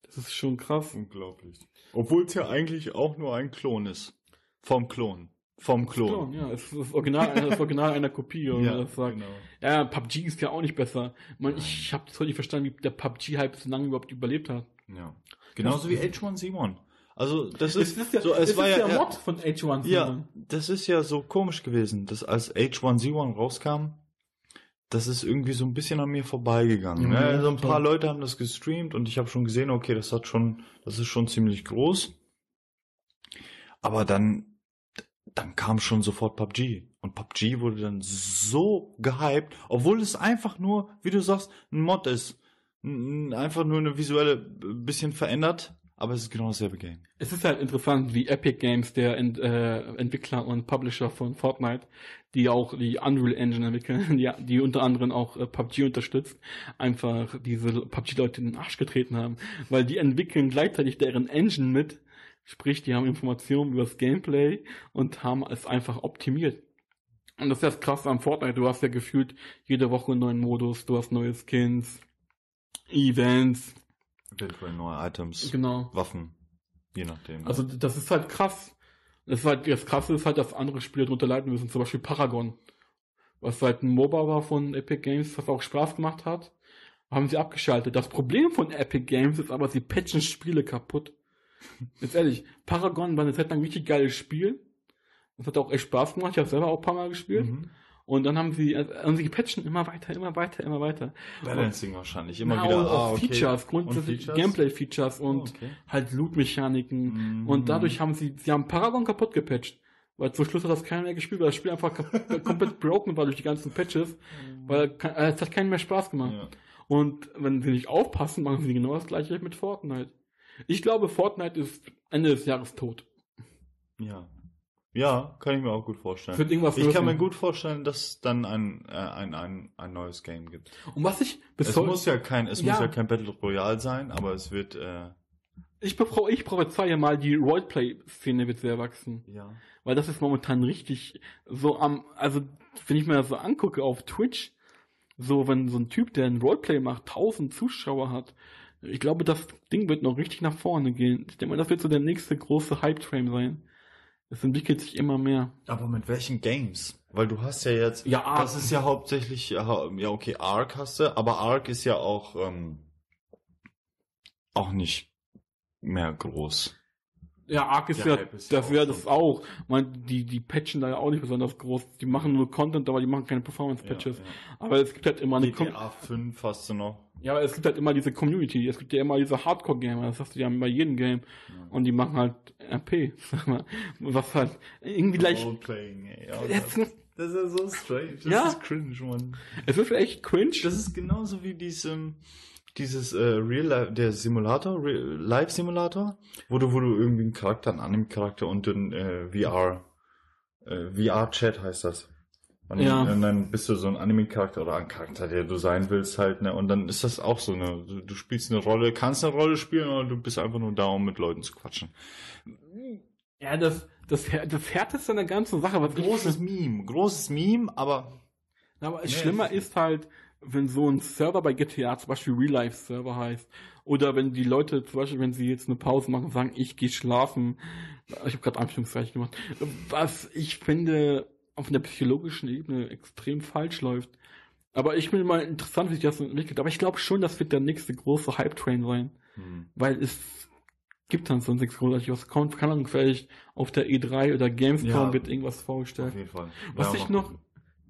Das ist schon krass. Unglaublich. Obwohl es ja eigentlich auch nur ein Klon ist. Vom Klon. Vom Klon. Klon, ja, es ist das Original, das Original einer Kopie, oder Ja, das sagt. genau. Ja, PUBG ist ja auch nicht besser. Man, ich habe das heute nicht verstanden, wie der PUBG-Hype so lange überhaupt überlebt hat. Ja. Genauso wie H1Z1. Also, das ist, ist ja, so, es, war ja, der Mod von H1. ja, das ist ja so komisch gewesen, dass als H1Z1 rauskam, das ist irgendwie so ein bisschen an mir vorbeigegangen. Ja, ne? So ein total. paar Leute haben das gestreamt und ich habe schon gesehen, okay, das hat schon, das ist schon ziemlich groß. Aber dann, dann kam schon sofort PUBG. Und PUBG wurde dann so gehypt, obwohl es einfach nur, wie du sagst, ein Mod ist. Einfach nur eine visuelle, bisschen verändert, aber es ist genau dasselbe Game. Es ist halt interessant, wie Epic Games, der Ent, äh, Entwickler und Publisher von Fortnite, die auch die Unreal Engine entwickeln, die, die unter anderem auch äh, PUBG unterstützt, einfach diese PUBG-Leute in den Arsch getreten haben, weil die entwickeln gleichzeitig deren Engine mit, sprich, die haben Informationen über das Gameplay und haben es einfach optimiert. Und das ist das Krasse am Fortnite, du hast ja gefühlt jede Woche einen neuen Modus, du hast neue Skins, Events, Eventuell neue Items, genau. Waffen, je nachdem. Also das ist halt krass. Das, ist halt, das Krasse ist halt, dass andere Spiele darunter leiden müssen. Zum Beispiel Paragon. Was halt ein MOBA war von Epic Games, was auch Spaß gemacht hat. Haben sie abgeschaltet. Das Problem von Epic Games ist aber, sie patchen Spiele kaputt. Jetzt ehrlich, Paragon war eine Zeit lang ein richtig geiles Spiel. Das hat auch echt Spaß gemacht. Ich habe selber auch ein paar Mal gespielt. Mhm. Und dann haben sie, also sie patchen immer weiter, immer weiter, immer weiter. Balancing wahrscheinlich, immer Na, wieder. und ah, okay. Features, grundsätzlich Features? Gameplay-Features und Oh, okay. halt Loot-Mechaniken. Mhm. Und dadurch haben sie, sie haben Paragon kaputt gepatcht. Weil zum Schluss hat das keiner mehr gespielt, weil das Spiel einfach komplett broken war durch die ganzen Patches. Weil ke- äh, es hat keinen mehr Spaß gemacht. Ja. Und wenn sie nicht aufpassen, machen sie genau das gleiche mit Fortnite. Ich glaube, Fortnite ist Ende des Jahres tot. ja. Ja, kann ich mir auch gut vorstellen. Wird irgendwas Ich kann mir gut vorstellen, dass es dann ein, äh, ein, ein, ein neues Game gibt. Und was ich bis Es muss ja kein, es Ja. muss ja kein Battle Royale sein, aber es wird, äh, ich, bepro- ich prophezeie mal, die Roleplay-Szene wird sehr wachsen. ja. Weil das ist momentan richtig so am, also wenn ich mir das so angucke auf Twitch, so wenn so ein Typ, der ein Roleplay macht, 1000 Zuschauer hat, ich glaube, das Ding wird noch richtig nach vorne gehen. Ich denke mal, das wird so der nächste große Hype-Train sein. Es entwickelt sich immer mehr. Aber mit welchen Games? Weil du hast ja jetzt, Ja, Ark. das ist ja hauptsächlich, ja okay, Ark hast du, aber Ark ist ja auch, ähm, auch nicht mehr groß. Ja, Ark ist Der ja, ist ja das auch. Man, die, die patchen da ja auch nicht besonders groß. Die machen nur Content, aber die machen keine Performance-Patches. Ja, ja. Aber es gibt halt immer eine GTA 5 hast du noch. Ja, aber es gibt halt immer diese Community. Es gibt ja immer diese Hardcore-Gamer. Das hast du ja bei jedem Game. Und die machen halt RP, sag mal. Was halt irgendwie gleich. Roleplaying, ey. Oh. Das ist ja so strange. Das Ja. ist cringe, Mann. es ist echt cringe. Das ist genauso wie diesem, dieses äh, Real Life, der Simulator, Real Life Simulator, wo du, wo du irgendwie einen Charakter, einen Anime-Charakter und den äh, VR, äh, VR-Chat heißt das. Und, Ja. und dann bist du so ein Anime-Charakter oder ein Charakter, der du sein willst halt, ne? Und dann ist das auch so eine, du, du spielst eine Rolle, kannst eine Rolle spielen oder du bist einfach nur da, um mit Leuten zu quatschen. ja, das, das, das Härteste an der ganzen Sache, was Großes Meme, großes Meme, aber Aber Nee, schlimmer ist- ist halt, wenn so ein Server bei GTA zum Beispiel Real-Life-Server heißt. Oder wenn die Leute zum Beispiel, wenn sie jetzt eine Pause machen und sagen, ich gehe schlafen. Ich habe gerade Anführungszeichen gemacht. Was ich finde auf einer psychologischen Ebene extrem falsch läuft. Aber ich bin mal interessant, wie sich das entwickelt. Aber ich glaube schon, das wird der nächste große Hype-Train sein. hm. Weil es gibt dann sonst nichts großartig, was kommt. Keine Ahnung, vielleicht auf der E3 oder Gamescom Ja. wird irgendwas vorgestellt. auf jeden Fall. Was Ja, ich noch,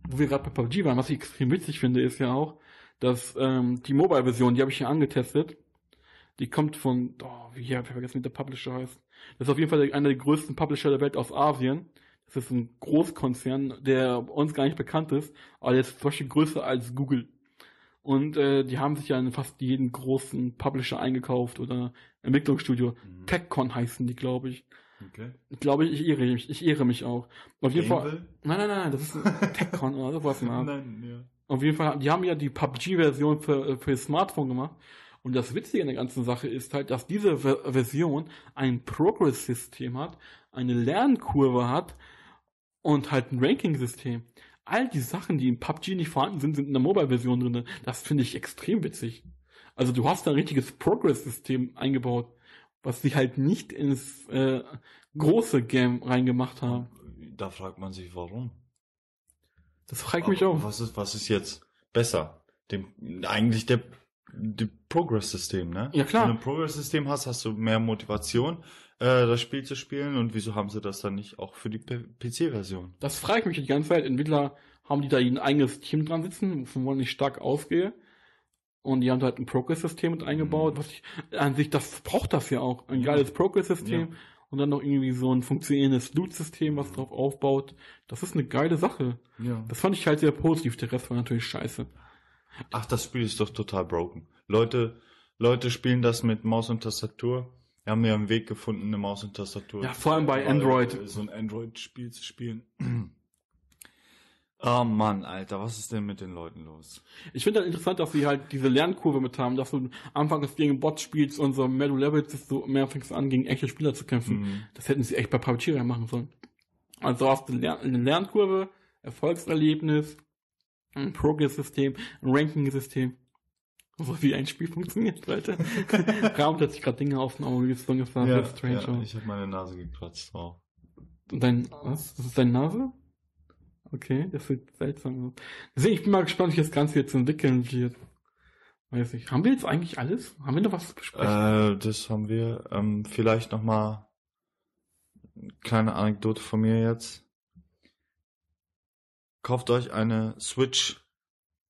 wo wir gerade bei PUBG waren, was ich extrem witzig finde, ist ja auch, dass ähm, die Mobile-Version, die habe ich hier angetestet, die kommt von, oh, wie hab ich vergessen, wie der Publisher heißt. Das ist auf jeden Fall einer der größten Publisher der Welt aus Asien. Das ist ein Großkonzern, der uns gar nicht bekannt ist, aber der ist zum Beispiel größer als Google. Und äh, die haben sich ja in fast jeden großen Publisher eingekauft oder Entwicklungsstudio. Mhm. TechCon heißen die, glaube ich. Okay. Ich glaube, ich irre mich, ich irre mich auch. Auf jeden Fall. Nein, nein, nein, das ist TechCon oder sowas. Na. Nein, ja. Auf jeden Fall, die haben ja die PUBG-Version für, für das Smartphone gemacht. Und das Witzige an der ganzen Sache ist halt, dass diese Ver Version ein Progress-System hat, eine Lernkurve hat und halt ein Ranking-System. All die Sachen, die in PUBG nicht vorhanden sind, sind in der Mobile-Version drin. Das finde ich extrem witzig. Also du hast da ein richtiges Progress-System eingebaut, was sie halt nicht ins äh, große Game reingemacht haben. Da fragt man sich, warum. Das fragt mich auch. Was ist, was ist jetzt besser? Dem, eigentlich der Progress-System, ne? Ja, klar. Wenn du ein Progress-System hast, hast du mehr Motivation, äh, das Spiel zu spielen. Und wieso haben sie das dann nicht auch für die PC-Version? Das frage ich mich die ganze Zeit. Entwickler haben die da ein eigenes Team dran sitzen, wovon ich stark ausgehe. Und die haben da halt ein Progress-System mit eingebaut, was ich, an sich, das braucht das ja auch. Ein geiles Progress-System. Ja. Und dann noch irgendwie so ein funktionierendes Loot-System, was drauf aufbaut. Das ist eine geile Sache. Ja. Das fand ich halt sehr positiv. Der Rest war natürlich scheiße. Ach, das Spiel ist doch total broken. Leute, Leute spielen das mit Maus und Tastatur. Wir haben ja einen Weg gefunden, eine Maus und Tastatur. Ja, vor allem bei äh, Android. So ein Android-Spiel zu spielen. Oh Mann, Alter, was ist denn mit den Leuten los? Ich finde halt interessant, dass sie halt diese Lernkurve mit haben, dass du anfangs gegen Bots spielst und so mehr du levelst, desto mehr fängst du an, gegen echte Spieler zu kämpfen. Mhm. Das hätten sie echt bei PUBG machen sollen. Also hast du eine Lernkurve, Erfolgserlebnis, ein Progress-System, ein Ranking-System. So wie ein Spiel funktioniert, Leute. Raum hat sich gerade Dinge auf den Auge gezogen, das sah sehr strange ja, aus. ich habe meine Nase gekratzt. Und dein, was? Das ist deine Nase? Okay, das sieht seltsam aus. Deswegen, ich bin mal gespannt, wie das Ganze jetzt entwickeln wird. Weiß nicht. Haben wir jetzt eigentlich alles? Haben wir noch was zu besprechen? Äh, das haben wir. Ähm, vielleicht noch mal eine kleine Anekdote von mir jetzt. Kauft euch eine Switch,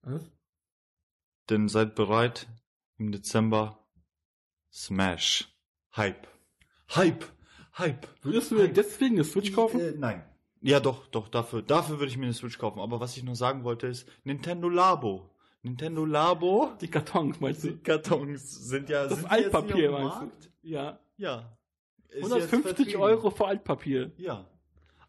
was? denn seid bereit im Dezember. Smash. Hype. Hype. Hype. Würdest du dir deswegen eine Switch kaufen? Äh, nein. Ja, doch, doch, dafür, dafür würde ich mir eine Switch kaufen. Aber was ich noch sagen wollte ist, Nintendo Labo. Nintendo Labo. Die Kartons, meinst Die du? Kartons sind ja Das sind die Altpapier, meinst du? Ja. Ja. Ist jetzt 150 vertrieben. Euro für Altpapier. Ja.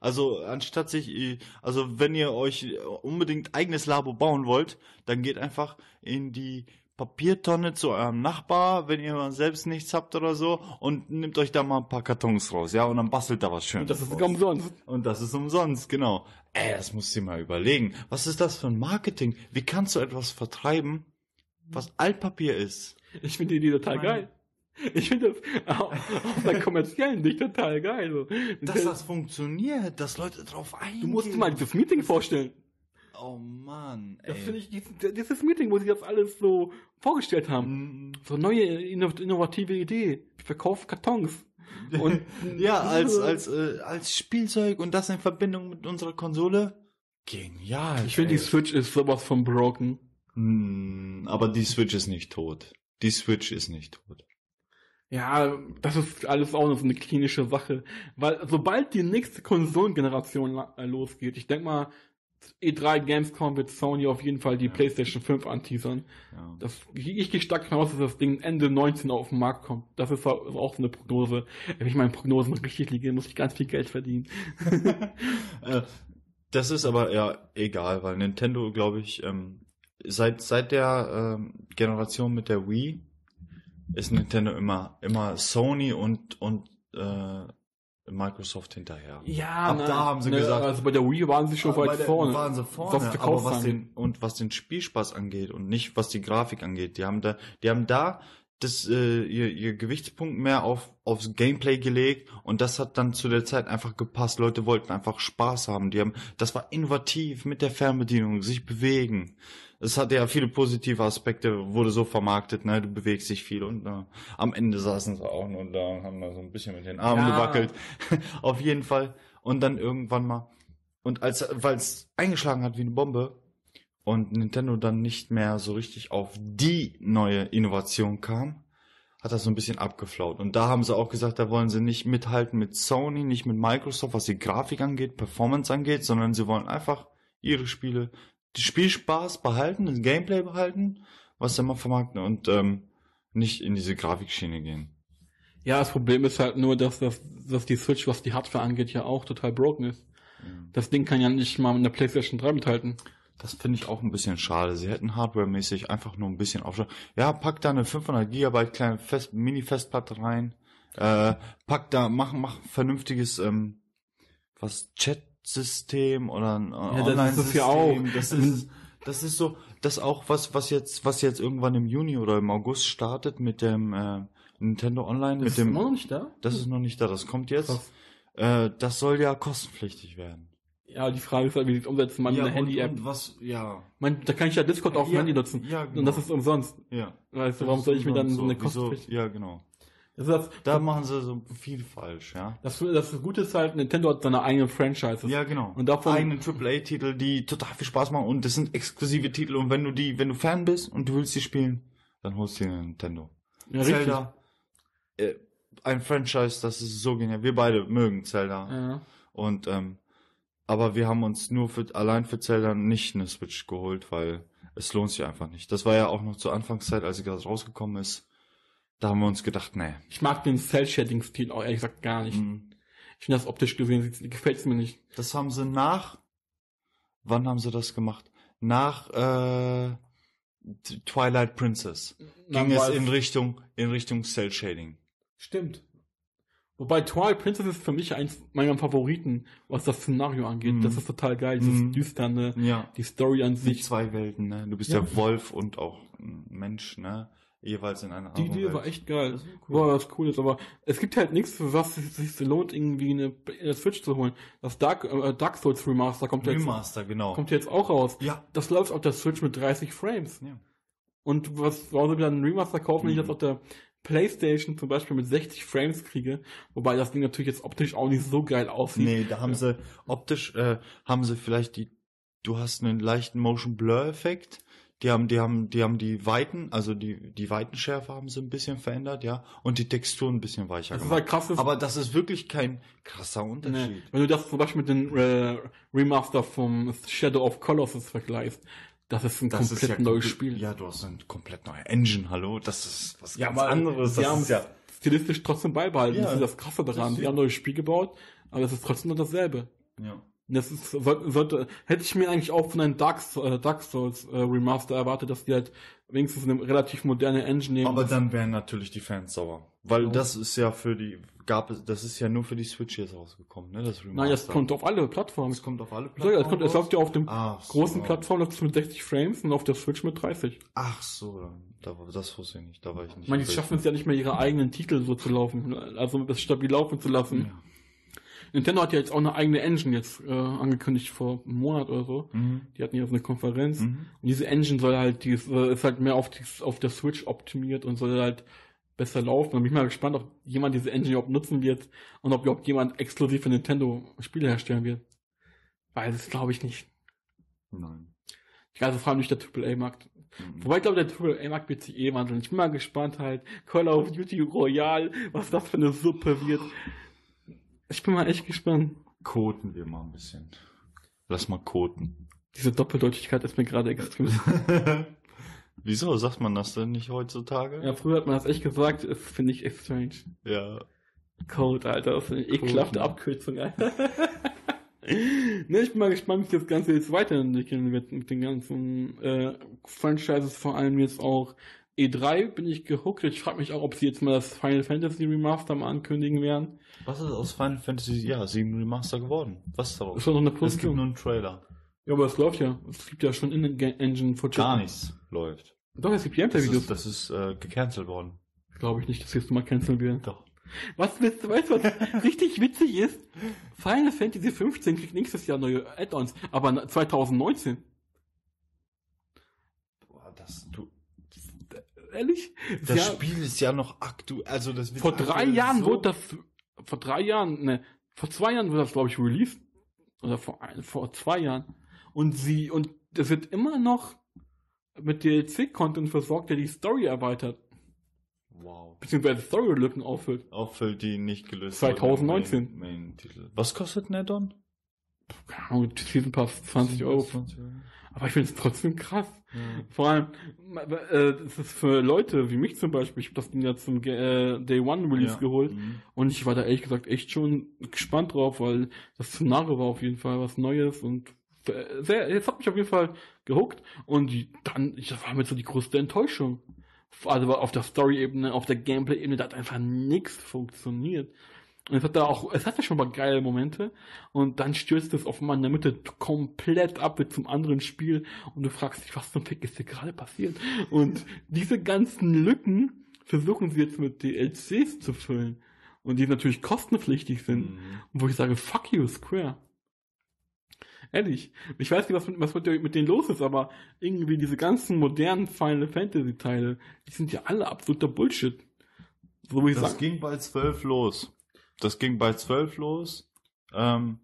Also anstatt sich, äh, also wenn ihr euch unbedingt eigenes Labo bauen wollt, dann geht einfach in die Papiertonne zu eurem Nachbar, wenn ihr mal selbst nichts habt oder so, und nehmt euch da mal ein paar Kartons raus, ja, und dann bastelt da was Schönes. Und das ist sogar umsonst. Und das ist umsonst, genau. Ey, das musst du dir mal überlegen. Was ist das für ein Marketing? Wie kannst du etwas vertreiben, was Altpapier ist? Ich finde die Idee total Ich meine- geil. Ich finde das au- aus der kommerziellen Sicht total geil. So. Dass das funktioniert, dass Leute drauf eingehen. du musst dir mal dieses Meeting vorstellen. Oh Mann, ey. Das finde ich, dieses, dieses Meeting, wo sie das alles so vorgestellt haben. Mm, So neue, inno- innovative Idee. Wir verkaufen Kartons. Und Ja, als, als, äh, als Spielzeug und das in Verbindung mit unserer Konsole. Genial. ich finde, die. Switch ist sowas von broken. Hm, aber die Switch ist nicht tot. Die Switch ist nicht tot. Ja, das ist alles auch noch so eine klinische Sache. Weil sobald die nächste Konsolengeneration äh, losgeht, ich denke mal, E3 Gamescom wird Sony auf jeden Fall die PlayStation 5 anteasern. Ja. Das, ich gehe stark davon aus, dass das Ding Ende 19 auf den Markt kommt. Das ist auch auch so eine Prognose. Wenn ich meine Prognosen richtig liege, muss ich ganz viel Geld verdienen. Äh, Das ist aber ja egal, weil Nintendo, glaube ich, ähm, seit seit der ähm, Generation mit der Wii ist Nintendo immer immer Sony und und äh, Microsoft hinterher. Ja, Ab da haben sie gesagt- Also bei der Wii waren sie schon Aber weit der- vorne. Waren sie Was vorne, aber Verkaufszahlen was den, und was den Spielspaß angeht und nicht was die Grafik angeht, die haben da, die haben da das, äh, ihr, ihr Gewichtspunkt mehr auf, aufs Gameplay gelegt und das hat dann zu der Zeit einfach gepasst. Leute wollten einfach Spaß haben. Die haben, das war innovativ mit der Fernbedienung, sich bewegen. Es hatte ja viele positive Aspekte, wurde so vermarktet, ne, du bewegst dich viel und äh, am Ende saßen sie auch nur da und haben da so ein bisschen mit den Armen Ja. gewackelt. Auf jeden Fall. Und dann irgendwann mal und als, weil es eingeschlagen hat wie eine Bombe und Nintendo dann nicht mehr so richtig auf die neue Innovation kam, hat das so ein bisschen abgeflaut. Und da haben sie auch gesagt, da wollen sie nicht mithalten mit Sony, nicht mit Microsoft, was die Grafik angeht, Performance angeht, sondern sie wollen einfach ihre Spiele, die Spielspaß behalten, das Gameplay behalten, was sie immer vermarkten und ähm, nicht in diese Grafikschiene gehen. Ja, das Problem ist halt nur, dass, das, dass die Switch, was die Hardware angeht, ja auch total broken ist. Das Ding kann ja nicht mal mit der PlayStation 3 mithalten. Das finde ich auch ein bisschen schade. Sie hätten hardwaremäßig einfach nur ein bisschen aufschauen. Ja, pack da eine 500 Gigabyte kleine Fest Mini-Festplatte rein. Äh, pack da, mach, mach vernünftiges, ähm, was, Chat-System oder ein äh, Ja, das ist es ja auch. Das ist, das ist so, das auch was, was jetzt, was jetzt irgendwann im Juni oder im August startet mit dem, äh, Nintendo Online, mit dem, noch nicht da? das ist noch nicht da, das kommt jetzt. Äh, das soll ja kostenpflichtig werden. Ja, die Frage ist halt, wie es umsetzen. Man eine und- Handy-App. Was, ja. Man, Da kann ich ja Discord auf dem Ja, Handy nutzen. ja, Und das genau. ist umsonst. Ja. Weißt du, warum soll ich mir dann so eine Wieso? Kostenpflicht? Ja, genau. Das, Da machen sie so viel falsch, ja. das, das Gute ist halt, Nintendo hat seine eigenen Franchises. Ja, genau. Und davon- eigenen AAA-Titel, die total viel Spaß machen und das sind exklusive Titel und wenn du die, wenn du Fan bist und du willst die spielen, dann holst du dir Nintendo. Ja. Zelda, äh, ein Franchise, das ist so genial. Wir beide mögen Zelda Ja. und ähm, aber wir haben uns nur für allein für Zelda nicht eine Switch geholt, weil es lohnt sich einfach nicht. Das war ja auch noch zur Anfangszeit, als sie gerade rausgekommen ist. Da haben wir uns gedacht, nee. Ich mag den Cell-Shading-Stil auch ehrlich gesagt gar nicht. Mhm. Ich finde das optisch gesehen, gefällt es mir nicht. Das haben sie nach. Wann haben sie das gemacht? Nach äh, Twilight Princess. Dann Ging es in Richtung in Richtung Cell Shading. Stimmt. Wobei Twilight Princess ist für mich eins meiner Favoriten, was das Szenario angeht. Mhm. Das ist total geil, dieses Mhm. düsterne, Ja. die Story an Die sich. zwei Welten, ne? Du bist Ja. ja, Wolf und auch ein Mensch, ne? Jeweils in einer Die Idee Welt. war echt geil. Das cool. Boah, was cool ist, aber es gibt halt nichts, für was es sich lohnt, irgendwie eine, eine Switch zu holen. Das Dark, äh, Dark Souls Remaster kommt jetzt, Remaster, genau. kommt jetzt auch raus. Ja. Das läuft auf der Switch mit 30 Frames. ja. Und was, warum soll ich dann einen Remaster kaufen, wenn ich Mhm. das auf der Playstation zum Beispiel mit 60 Frames kriege? Wobei das Ding natürlich jetzt optisch auch nicht so geil aussieht. Nee, da haben sie optisch äh, haben sie vielleicht die du hast einen leichten Motion Blur Effekt. Die haben die haben die haben die Weiten, also die die Weitenschärfe haben sie ein bisschen verändert, ja, und die Textur ein bisschen weicher Das ist gemacht. halt krass. Aber das ist wirklich kein krasser Nee. Unterschied. Wenn du das zum Beispiel mit dem äh, Remaster vom Shadow of Colossus vergleichst, das ist ein Das komplett ist ja neues Spiel. Ja, du hast eine komplett neue Engine, hallo, das ist was Ja, ganz anderes. sie Das haben ist ja stilistisch trotzdem beibehalten. Ja, das ist das Krasse daran. das Sie ist- haben ein neues Spiel gebaut, aber das ist trotzdem nur dasselbe. ja. Das ist, sollte, sollte, hätte ich mir eigentlich auch von einem Dark, äh, Dark Souls äh, Remaster erwartet, dass die halt wenigstens eine relativ moderne Engine nehmen. Aber dann wären natürlich die Fans sauer. Weil das ist ja für die, gab es, das ist ja nur für die Switch jetzt rausgekommen, ne? Das Nein, das kommt auf alle Plattformen. das kommt auf alle So, ja, es, kommt, es läuft ja auf dem Ach so. großen Plattform läuft es mit 60 Frames und auf der Switch mit 30. Ach so, da, war- das wusste ich nicht, da war ich nicht. Ich meine, die schaffen es ja nicht mehr, ihre eigenen Titel so zu laufen, also das stabil laufen zu lassen. Ja. Nintendo hat ja jetzt auch eine eigene Engine jetzt äh, angekündigt vor einem Monat oder so. Mhm. Die hatten jetzt eine Konferenz. Mhm. Und diese Engine soll halt, die ist, äh, ist halt mehr auf, die, auf der Switch optimiert und soll halt besser laufen. Und bin ich mal gespannt, ob jemand diese Engine überhaupt nutzen wird und ob überhaupt jemand exklusiv für Nintendo Spiele herstellen wird. Weil das glaube ich nicht. Nein. Also vor allem nicht der AAA-Markt. Mhm. Wobei ich glaube, der AAA-Markt wird sich eh wandeln. Ich bin mal gespannt halt. Call of Duty Royale, was das für eine Suppe wird. Ich bin mal echt gespannt. Koten wir mal ein bisschen. Lass mal koten. Diese Doppeldeutigkeit ist mir gerade extrem. Wieso sagt man das denn nicht heutzutage? ja, früher hat man das echt gesagt, das finde ich echt strange. Ja. Code, Alter, das ist eine ekelhafte. Abkürzung, Alter. ne, ich bin mal gespannt, wie das Ganze jetzt weiterentwickeln wird mit den ganzen äh, Franchises, vor allem jetzt auch E3 bin ich gehuckt. Ich frage mich auch, ob sie jetzt mal das Final Fantasy Remaster mal ankündigen werden. Was ist aus Final Fantasy ja, 7 Remaster geworden? Was ist daraus? Ist noch eine Es gibt Position. nur einen Trailer. Ja, aber es läuft ja. Es gibt ja schon In-Engine Footage. Gar nichts läuft. Doch, es gibt Das Gameplay-Videos. ist, das ist äh, gecancelt worden. Glaube ich nicht, dass jetzt mal canceln werden. Doch. Was willst du, weißt du, was richtig witzig ist? Final Fantasy 15 kriegt nächstes Jahr neue Add-ons, aber 2019. Boah, das, du, Ehrlich? das Ja, Spiel ist ja noch aktuell. Also das wird vor drei Jahren so- wurde das, vor drei Jahren, ne, vor zwei Jahren wurde das, glaube ich, released. Oder vor, ein, vor zwei Jahren. Und sie, und das wird immer noch mit DLC-Content versorgt, der die Story erweitert. Wow. Beziehungsweise Story-Lücken auffüllt. Auffüllt die nicht gelöst 2019. wurden im Main, Main Titel. Was kostet ein Add-on? Keine Ahnung, Season Pass 20 Euro. 20 Euro. Aber ich finde es trotzdem krass. Ja. Vor allem, äh, das ist für Leute wie mich zum Beispiel, ich habe das Ding ja zum äh, Day One Release Ja. geholt Mhm. und ich war da ehrlich gesagt echt schon gespannt drauf, weil das Szenario war auf jeden Fall was Neues und äh, sehr, jetzt hat mich auf jeden Fall gehuckt und dann, das war mir so die größte Enttäuschung. Also auf der Story-Ebene, auf der Gameplay-Ebene, da hat einfach nichts funktioniert. Und es hat da auch, es hatte schon mal geile Momente und dann stürzt es auf einmal in der Mitte komplett ab mit zum anderen Spiel und du fragst dich, was zum Fick ist hier gerade passiert? Und diese ganzen Lücken versuchen sie jetzt mit DLCs zu füllen und die natürlich kostenpflichtig sind. Mhm. Und wo ich sage, fuck you, Square. Ehrlich. Ich weiß nicht, was mit, was mit, denen los ist, aber irgendwie diese ganzen modernen Final Fantasy Teile, die sind ja alle absoluter Bullshit. So wie ich Das sage. ging bei 12 los. Das ging bei 12 los. Ähm,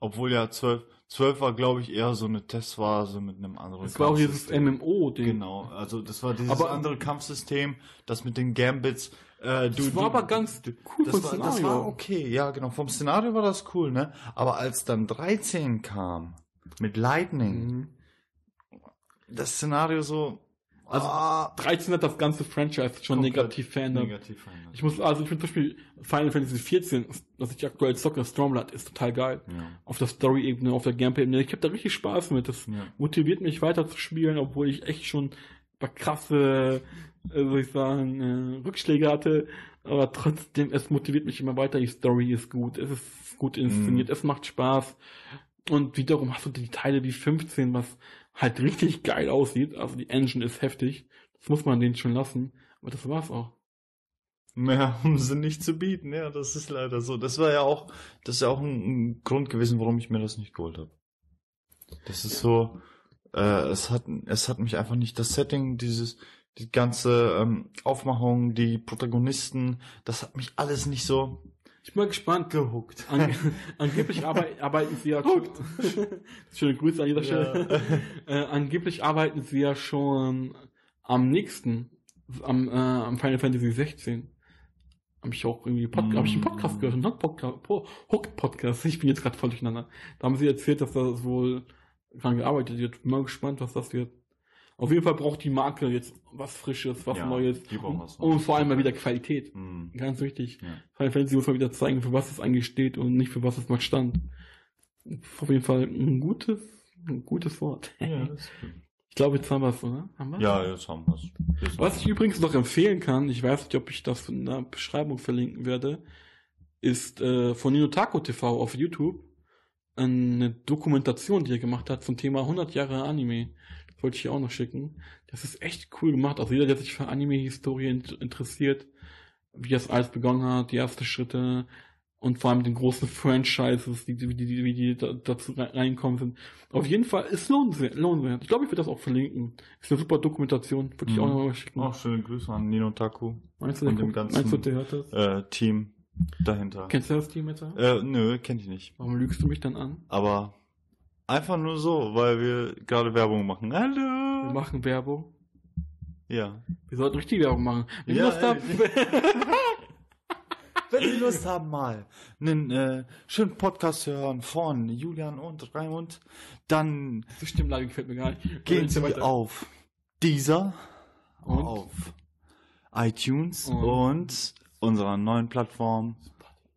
obwohl ja 12, 12 war, glaube ich, eher so eine Testphase mit einem anderen Das war auch dieses. MMO-Ding. Genau, also das war dieses Aber- andere Kampfsystem, das mit den Gambits. Äh, du, Das war du, aber ganz cool das vom war, das Szenario. war okay, ja genau. Vom Szenario war das cool, ne? Aber als dann 13 kam mit Lightning, Mhm. das Szenario so. Also, ah, 13 hat das ganze Franchise schon Komplett negativ verändert. negativ verändert. Ich muss, also ich finde zum Beispiel Final Fantasy 14, was ich aktuell zocke, Stormlight, ist total geil. ja. Auf der Story-Ebene, auf der Gameplay-Ebene. Ich habe da richtig Spaß mit. Das Ja. motiviert mich weiter zu spielen, obwohl ich echt schon paar krasse, äh, soll ich sagen, äh, Rückschläge hatte. Aber trotzdem, es motiviert mich immer weiter. Die Story ist gut, es ist gut inszeniert, Mhm. es macht Spaß. Und wiederum hast du die Teile wie 15, was halt richtig geil aussieht. Also die Engine ist heftig. Das muss man denen schon lassen. Aber das war's auch. Mehr haben sie nicht zu bieten, ja, das ist leider so. Das war ja auch, das ist ja auch ein, ein Grund gewesen, warum ich mir das nicht geholt habe. Das ist so, äh, es hat, es hat mich einfach nicht das Setting, dieses, die ganze ähm, Aufmachung, die Protagonisten, das hat mich alles nicht so Ich bin mal gespannt. gehuckt. Ange angeblich arbeit arbeiten sie ja schon. Schöne Grüße an dieser Stelle. äh, angeblich arbeiten sie ja schon am nächsten, am, äh, am Final Fantasy 16. Hab ich auch irgendwie Pod Mm. hab ich einen Podcast gehört, einen Podcast, po Hook Podcast. Ich bin jetzt gerade voll durcheinander. Da haben sie erzählt, dass da wohl dran gearbeitet wird. Bin mal gespannt, was das wird. Auf jeden Fall braucht die Marke jetzt was Frisches, was Ja, Neues. die brauchen was und, vor allem mal wieder Qualität. Hm. Ganz wichtig. Ja. Final Fantasy muss mal wieder zeigen, für was es eigentlich steht und nicht für was es mal stand. Auf jeden Fall ein gutes, ein gutes Wort. Ja. Ich glaube, jetzt haben wir es, oder? Haben wir's? Ja, jetzt haben wir es. Was ich übrigens noch empfehlen kann, ich weiß nicht, ob ich das in der Beschreibung verlinken werde, ist äh, von Nino Taco TV auf YouTube eine Dokumentation, die er gemacht hat zum Thema 100 Jahre Anime. Wollte ich hier auch noch schicken. Das ist echt cool gemacht. Also jeder, der sich für Anime-Historie int- interessiert, wie das alles begonnen hat, die ersten Schritte und vor allem den großen Franchises, die, die, die, wie die da, dazu rein- reinkommen sind. Auf jeden Fall ist lohnenswert. lohnenswert. Ich glaube, ich werde das auch verlinken. Ist eine super Dokumentation. Würde ich Mhm. auch noch mal schicken. Auch schöne Grüße an Nino Taku, Meinst du, der, und dem ganzen- meinst du, der hört das? äh, Team dahinter. Kennst du das Team jetzt? Äh, nö, kenn ich nicht. Warum lügst du mich dann an? Aber einfach nur so, weil wir gerade Werbung machen. Wir Hallo! machen Werbung. Ja. Wir sollten richtig Werbung machen. Wenn Ja, Lust habt, Wenn Sie Lust haben, mal einen äh, schönen Podcast zu hören von Julian und Raimund, dann die Stimmlage gefällt mir gar nicht. gehen Sie weiter. auf dieser, Und? auf iTunes Und? und unserer neuen Plattform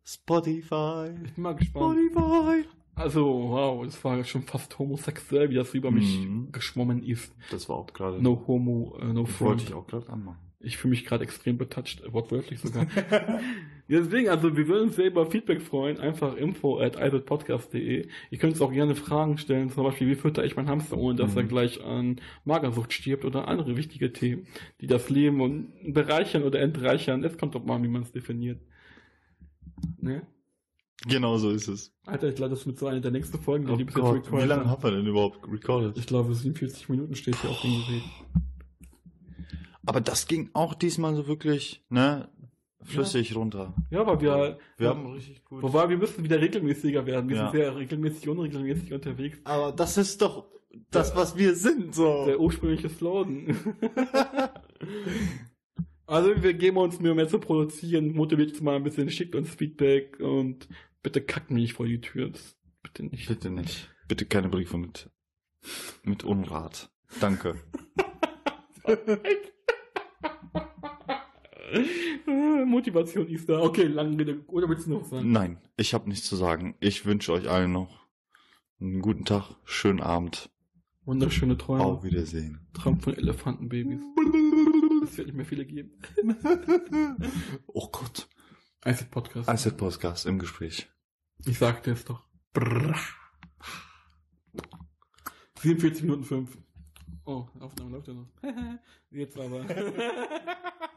Spotify. Ich bin mal gespannt. Spotify. Also, wow, das war schon fast homosexuell, wie das über mich Mhm. geschwommen ist. Das war auch gerade. No homo, äh, no wollte front. ich auch gerade anmachen. Ich fühle mich gerade extrem betouched, äh, wortwörtlich sogar. Deswegen, also wir würden uns sehr über Feedback freuen. Einfach info at podcast.de. Ihr könnt uns auch gerne Fragen stellen, zum Beispiel, wie fütter ich meinen Hamster, ohne dass Mhm. er gleich an Magersucht stirbt oder andere wichtige Themen, die das Leben und bereichern oder entreichern. Es kommt doch mal, wie man es definiert. Ne? Genau so ist es. Alter, ich glaube, das mit so einer der nächsten Folgen, Oh die bis Gott, jetzt wie lange haben. wir denn überhaupt recorded? Ich glaube, 47 Minuten steht hier auf dem Gerät. Aber das ging auch diesmal so wirklich, ne, flüssig runter. Ja, aber wir, Wir haben richtig gut. wobei wir müssen wieder regelmäßiger werden. Wir Ja. sind sehr regelmäßig, unregelmäßig unterwegs. Aber das ist doch das, was wir sind, so. Der ursprüngliche Slogan. also wir geben uns Mühe mehr zu produzieren, motiviert uns mal ein bisschen, schickt uns Feedback und bitte kackt mich nicht vor die Tür. Das, bitte nicht. Bitte nicht. Bitte keine Briefe mit, mit Unrat. Danke. Motivation ist da. Okay, lange Rede. Oder willst du noch sagen? Nein, ich habe nichts zu sagen. Ich wünsche euch allen noch einen guten Tag, schönen Abend. Wunderschöne Träume. Auf Wiedersehen. Traum von Elefantenbabys. Es wird nicht mehr viele geben. Oh Gott. Isaac Podcast. Isaac Podcast im Gespräch. Ich sagte es doch. Brrr. 47 Minuten 5. Oh, Aufnahme läuft ja noch. Jetzt aber.